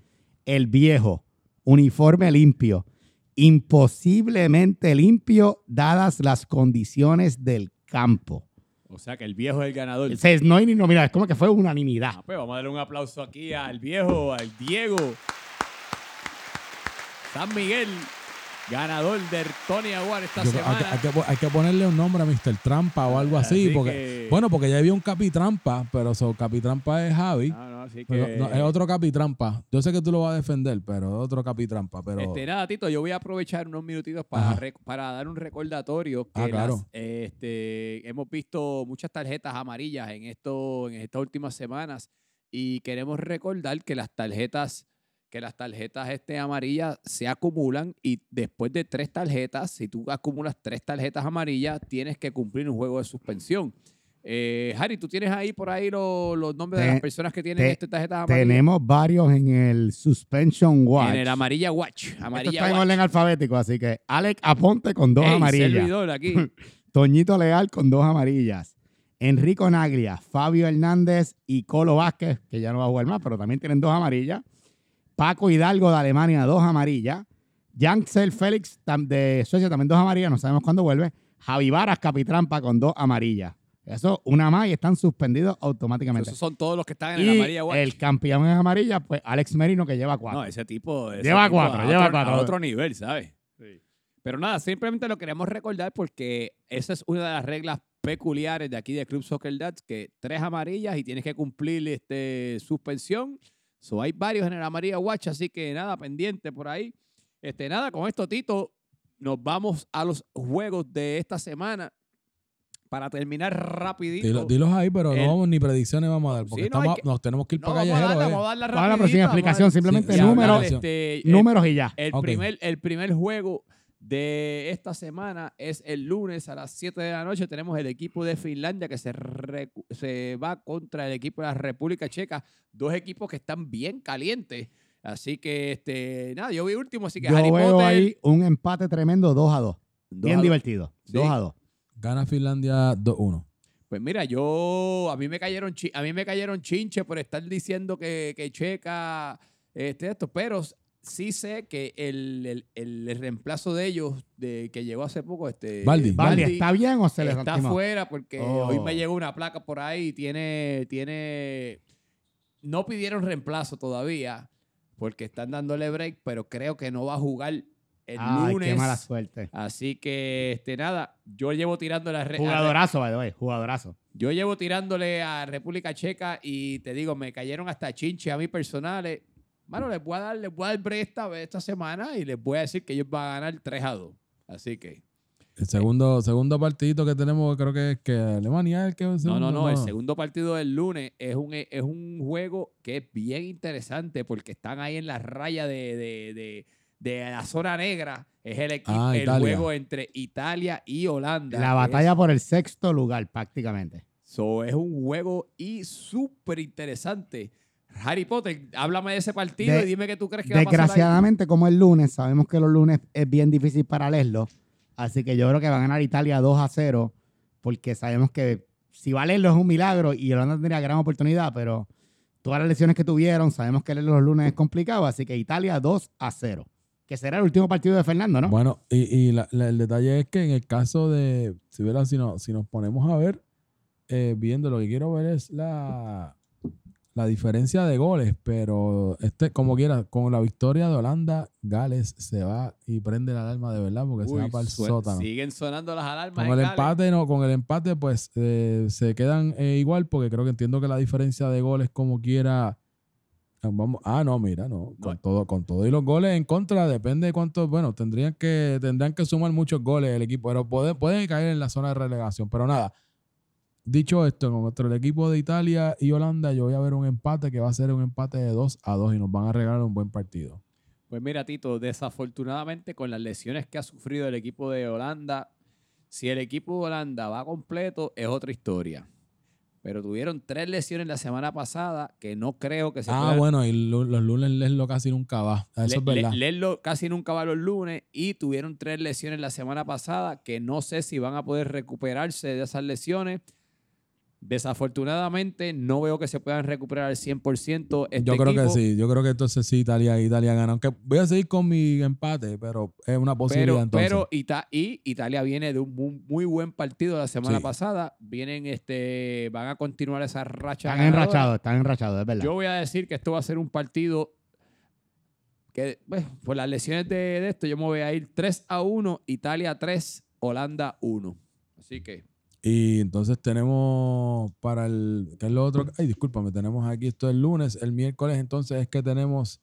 El viejo, uniforme limpio, imposiblemente limpio, dadas las condiciones del campo. O sea que el viejo es el ganador. No hay ni nominado, es como que fue unanimidad. Ah, pues vamos a darle un aplauso aquí al viejo, al Diego. San Miguel, ganador del Tony Award esta Yo creo- hay, que- semana. hay que, po- hay que ponerle un nombre a Mr. Trampa o algo así. Así porque, que- Bueno, porque ya había un Capitrampa, pero so, Capitrampa es Javi. No, no, así que... pero no, es otro Capitrampa. Yo sé que tú lo vas a defender, pero es otro Capitrampa. Pero Este, nada, Tito, yo voy a aprovechar unos minutitos para, dar un recordatorio que Ah, claro. las, este, hemos visto muchas tarjetas amarillas en, esto, en estas últimas semanas y queremos recordar que las tarjetas que las tarjetas este, amarillas se acumulan y después de tres tarjetas, si tú acumulas tres tarjetas amarillas, tienes que cumplir un juego de suspensión. Eh, Harry, ¿tú tienes ahí por ahí lo- los nombres de las personas que tienen este tarjetas amarillas? Tenemos varios en el Suspension Watch. En el amarilla watch. Esto Amarilla está en orden alfabético, así que Alex Aponte con dos Ey, amarillas. servidor aquí. Toñito Leal con dos amarillas. Enrico Naglia, Fabio Hernández y Colo Vázquez, que ya no va a jugar más, pero también tienen dos amarillas. Paco Hidalgo de Alemania, dos amarillas. Jansel Félix de Suecia, también dos amarillas, no sabemos cuándo vuelve. Javi Varas, Capitrampa, con dos amarillas. Eso, una más y están suspendidos automáticamente. Esos son todos los que están en el Y amarilla watch. el campeón en amarilla, pues Alex Merino, que lleva cuatro. No, ese tipo. ese Lleva tipo cuatro, a lleva otro- cuatro. A otro nivel, ¿sabes? Pero nada, simplemente lo queremos recordar porque esa es una de las reglas peculiares de aquí de Club Soccer Dads, que tres amarillas y tienes que cumplir este, suspensión. So, hay varios en el amarilla watch, así que nada, pendiente por ahí. Este, nada, con esto, Tito, nos vamos a los juegos de esta semana para terminar rapidito. dilo- dilos ahí, pero El- no vamos ni predicciones vamos a dar. Porque Sí, no, hay estamos- que- nos tenemos que ir No, para vamos a callejero. darle, eh. vamos a darla Vamos a la vamos a- explicación, simplemente Sí, números, este, el- números y ya. El, primer, el primer juego de esta semana es el lunes a las 7 de la noche. Tenemos el equipo de Finlandia que se, se va contra el equipo de la República Checa. Dos equipos que están bien calientes. Así que, este, nada, yo vi último, así que Yo Harry veo Potter. ahí un empate tremendo 2 a 2. dos Bien a dos. divertido. Sí. 2 a 2. Gana Finlandia 2-1. Pues mira, yo, a mí me cayeron, a mí me cayeron chinche por estar diciendo que, que Checa, este, esto, pero sí sé que el, el- el reemplazo de ellos, de, que llegó hace poco, este, Baldi. ¿está bien o se les está fuera porque Oh. hoy me llegó una placa por ahí y tiene, tiene, no pidieron reemplazo todavía porque están dándole break, pero creo que no va a jugar el Ay, lunes. qué mala suerte. Así que, este, nada, yo llevo tirando la Jugadorazo, by the way, jugadorazo. yo llevo tirándole a República Checa y te digo, me cayeron hasta chinche a mí personales. Mano, les voy a dar, les voy a dar break esta, esta semana y les voy a decir que ellos van a ganar 3 a 2. Así que. El segundo, segundo partidito que tenemos, creo que es que Alemania es el que el No, no, no. El segundo partido del lunes es un, es un juego que es bien interesante porque están ahí en la raya de, de- de- de la zona negra. Es el, equipo, Ah, el Italia. juego entre Italia y Holanda. La batalla es- por el sexto lugar, prácticamente. So, es un juego y súper interesante. Harry Potter, háblame de ese partido De- y dime qué tú crees que va a pasar. ahí. Desgraciadamente, como es lunes, sabemos que los lunes es bien difícil para leerlo. Así que yo creo que va a ganar Italia 2 a 0, porque sabemos que si va a leerlo es un milagro y Holanda tendría gran oportunidad, pero todas las lesiones que tuvieron, sabemos que leerlo los lunes es complicado, así que Italia 2 a 0, que será el último partido de Fernando, ¿no? Bueno, y, y la- la- el detalle es que en el caso de, si, ¿verdad? si, no- si nos ponemos a ver, eh, viendo lo que quiero ver es la, la diferencia de goles, pero este, como quiera, con la victoria de Holanda, Gales se va y prende la alarma de verdad porque se va para el sótano. Siguen sonando las alarmas. Con el Gales. empate, no, con el empate, pues eh, se quedan eh, igual, porque creo que entiendo que la diferencia de goles, como quiera, Vamos, ah, no, mira, no. Con todo, con todo y los goles en contra, depende de cuántos. Bueno, tendrían que, tendrán que sumar muchos goles el equipo, pero pueden, pueden caer en la zona de relegación. Pero nada. Dicho esto, contra el equipo de Italia y Holanda, yo voy a ver un empate que va a ser un empate de 2 a 2 y nos van a regalar un buen partido. Pues mira, Tito, desafortunadamente con las lesiones que ha sufrido el equipo de Holanda, si el equipo de Holanda va completo, es otra historia. Pero tuvieron tres lesiones la semana pasada que no creo que se Ah, puedan- bueno, y los lunes Leslo casi nunca va. Eso Le- es verdad. Le- Lerlo casi nunca va los lunes y tuvieron tres lesiones la semana pasada que no sé si van a poder recuperarse de esas lesiones. Desafortunadamente no veo que se puedan recuperar al 100% este yo creo que sí. Yo creo que entonces sí, Italia, Italia gana. Aunque voy a seguir con mi empate, pero es una posibilidad Pero, entonces. pero Ita- y Italia viene de un mu- muy, buen partido la semana Sí. pasada. Vienen, este, van a continuar esa racha. Están enrachados, están enrachados, es verdad. Yo voy a decir que esto va a ser un partido que, bueno, por las lesiones de, de esto, yo me voy a ir 3 a 1, Italia 3, Holanda 1. Así que, Y entonces tenemos para el. ¿Qué es lo otro? Ay, discúlpame, tenemos aquí esto el lunes. El miércoles entonces es que tenemos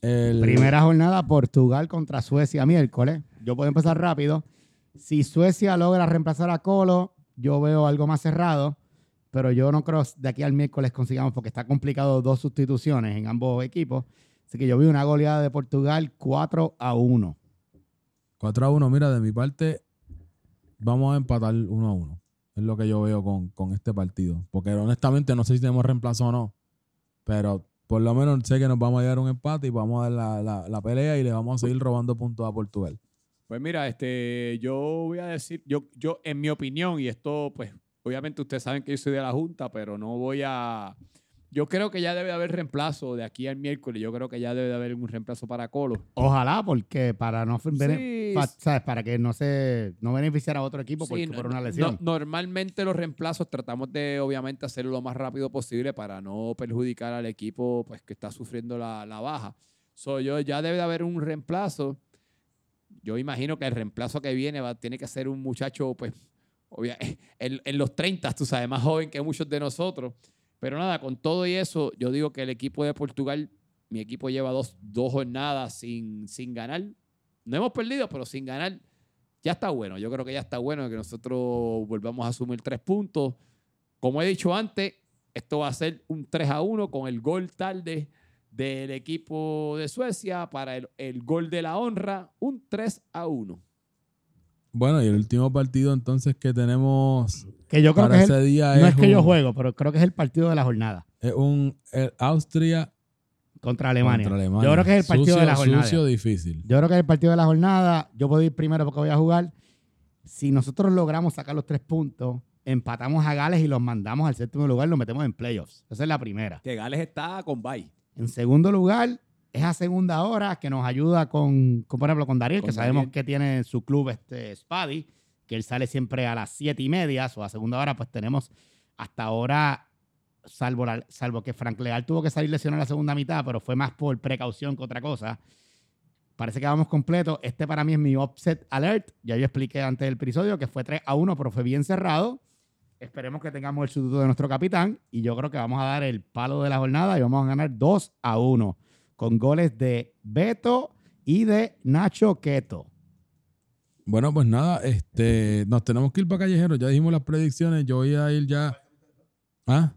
el. Primera jornada, Portugal contra Suecia miércoles. Yo puedo empezar rápido. Si Suecia logra reemplazar a Colo, yo veo algo más cerrado, pero yo no creo de aquí al miércoles consigamos porque está complicado dos sustituciones en ambos equipos. Así que yo vi una goleada de Portugal 4 a 1. 4 a 1. Mira, de mi parte, vamos a empatar 1 a 1. Es lo que yo veo con, con este partido. Porque honestamente no sé si tenemos reemplazo o no. Pero por lo menos sé que nos vamos a llegar a un empate y vamos a dar la, la- la pelea y le vamos a seguir robando puntos a Portugal. pues mira, este, yo voy a decir, yo, yo, en mi opinión, y esto, pues, obviamente ustedes saben que yo soy de la Junta, pero no voy a. Yo creo que ya debe haber reemplazo de aquí al miércoles. Yo creo que ya debe de haber un reemplazo para Colo. Ojalá, porque para no Sí, para que no se no beneficiara a otro equipo por, Sí, por no- una no- lesión. normalmente los reemplazos tratamos de, obviamente, hacerlo lo más rápido posible para no perjudicar al equipo pues, que está sufriendo la, la baja. So, yo, ya debe de haber un reemplazo. Yo imagino que el reemplazo que viene va, tiene que ser un muchacho, pues, obvia- en, en los 30, tú sabes, más joven que muchos de nosotros. Pero nada, con todo y eso, yo digo que el equipo de Portugal, mi equipo lleva dos, dos jornadas sin, sin ganar. No hemos perdido, pero sin ganar ya está bueno. Yo creo que ya está bueno que nosotros volvamos a asumir tres puntos. Como he dicho antes, esto va a ser un 3 a 1 con el gol tarde del equipo de Suecia para el, el gol de la honra, un 3 a 1. Bueno, y el último partido entonces que tenemos Que yo creo para que es el- ese día no es, es que yo juego, pero creo que es el partido de la jornada es un el Austria contra Alemania. contra Alemania. Yo creo que es el partido Sucio, de la jornada. Sucio, difícil. Yo creo que es el partido de la jornada. Yo puedo ir primero porque voy a jugar. Si nosotros logramos sacar los tres puntos, empatamos a Gales y los mandamos al séptimo lugar, los metemos en playoffs. Esa es la primera. Que Gales está con bye. En segundo lugar, es a segunda hora que nos ayuda con, con, por ejemplo, con Dariel, Con que sabemos que tiene en su club este Spadi, que él sale siempre a las siete y media, o a segunda hora, pues tenemos hasta ahora, salvo, salvo que Frank Leal tuvo que salir lesionado en la segunda mitad, pero fue más por precaución que otra cosa. Parece que vamos completo. Este para mí es mi offset alert. Ya yo expliqué antes del episodio que fue 3 a 1, pero fue bien cerrado. Esperemos que tengamos el sustituto de nuestro capitán. Y yo creo que vamos a dar el palo de la jornada y vamos a ganar 2 a 1. Con goles de Beto y de Nacho Queto. Bueno, pues nada, este, nos tenemos que ir para Callejero. Ya dijimos las predicciones. Yo voy a ir ya. ¿Ah?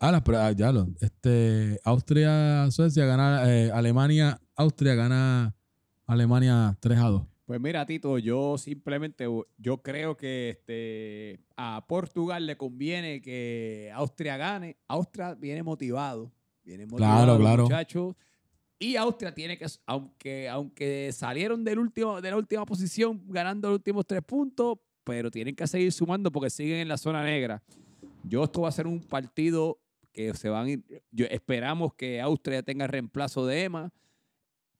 Ah, las ah, ya lo. Este, Austria, Suecia gana, eh, Alemania, Austria gana Alemania 3 a 2. Pues mira, Tito, yo simplemente yo creo que este, a Portugal le conviene que Austria gane. Austria viene motivado. Viene motivado, Claro, claro. muchachos. Y Austria tiene que, aunque, aunque salieron del último, de la última posición ganando los últimos tres puntos, pero tienen que seguir sumando porque siguen en la zona negra. Yo esto va a ser un partido que se van a ir. Esperamos que Austria tenga reemplazo de Emma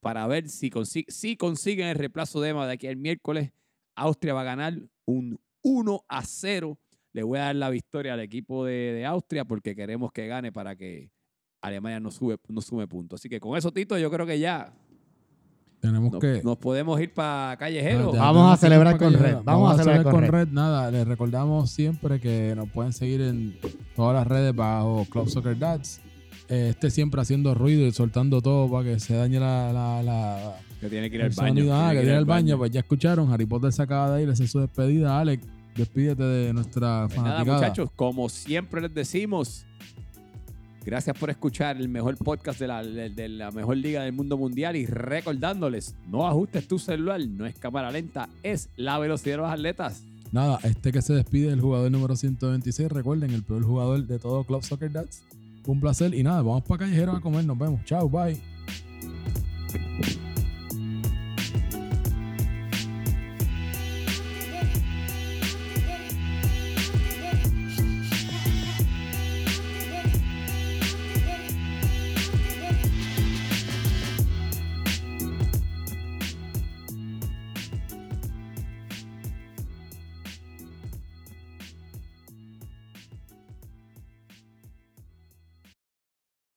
para ver si, consi- si consiguen el reemplazo de Emma de aquí al miércoles. Austria va a ganar un 1 a 0. Le voy a dar la victoria al equipo de, de Austria porque queremos que gane para que Alemania no, sube, no sume puntos. Así que con eso, Tito, yo creo que ya Tenemos nos, que. nos podemos ir para Callejero. Ya Vamos tenemos a que celebrar ir con Callejero. Red. Vamos a celebrar con Red. Nada, les recordamos siempre que nos pueden seguir en todas las redes bajo Club Soccer Dads. eh, esté siempre haciendo ruido y soltando todo para que se dañe la, la, la- Que tiene que ir al baño. sonido. Ah, tiene que tiene el baño, pues ya escucharon. Harry Potter se acaba de ir, esa es su despedida. Alex, despídete de nuestra Pues nada, fanaticada. muchachos, como siempre les decimos, gracias por escuchar el mejor podcast de la, de- la mejor liga del mundo mundial y recordándoles, no ajustes tu celular, no es cámara lenta, es la velocidad de los atletas. Nada, este que se despide el jugador número 126. Recuerden, el peor jugador de todo Club Soccer Dads. Un placer. Y nada, vamos para Callejero a comer. Nos vemos. Chao, bye.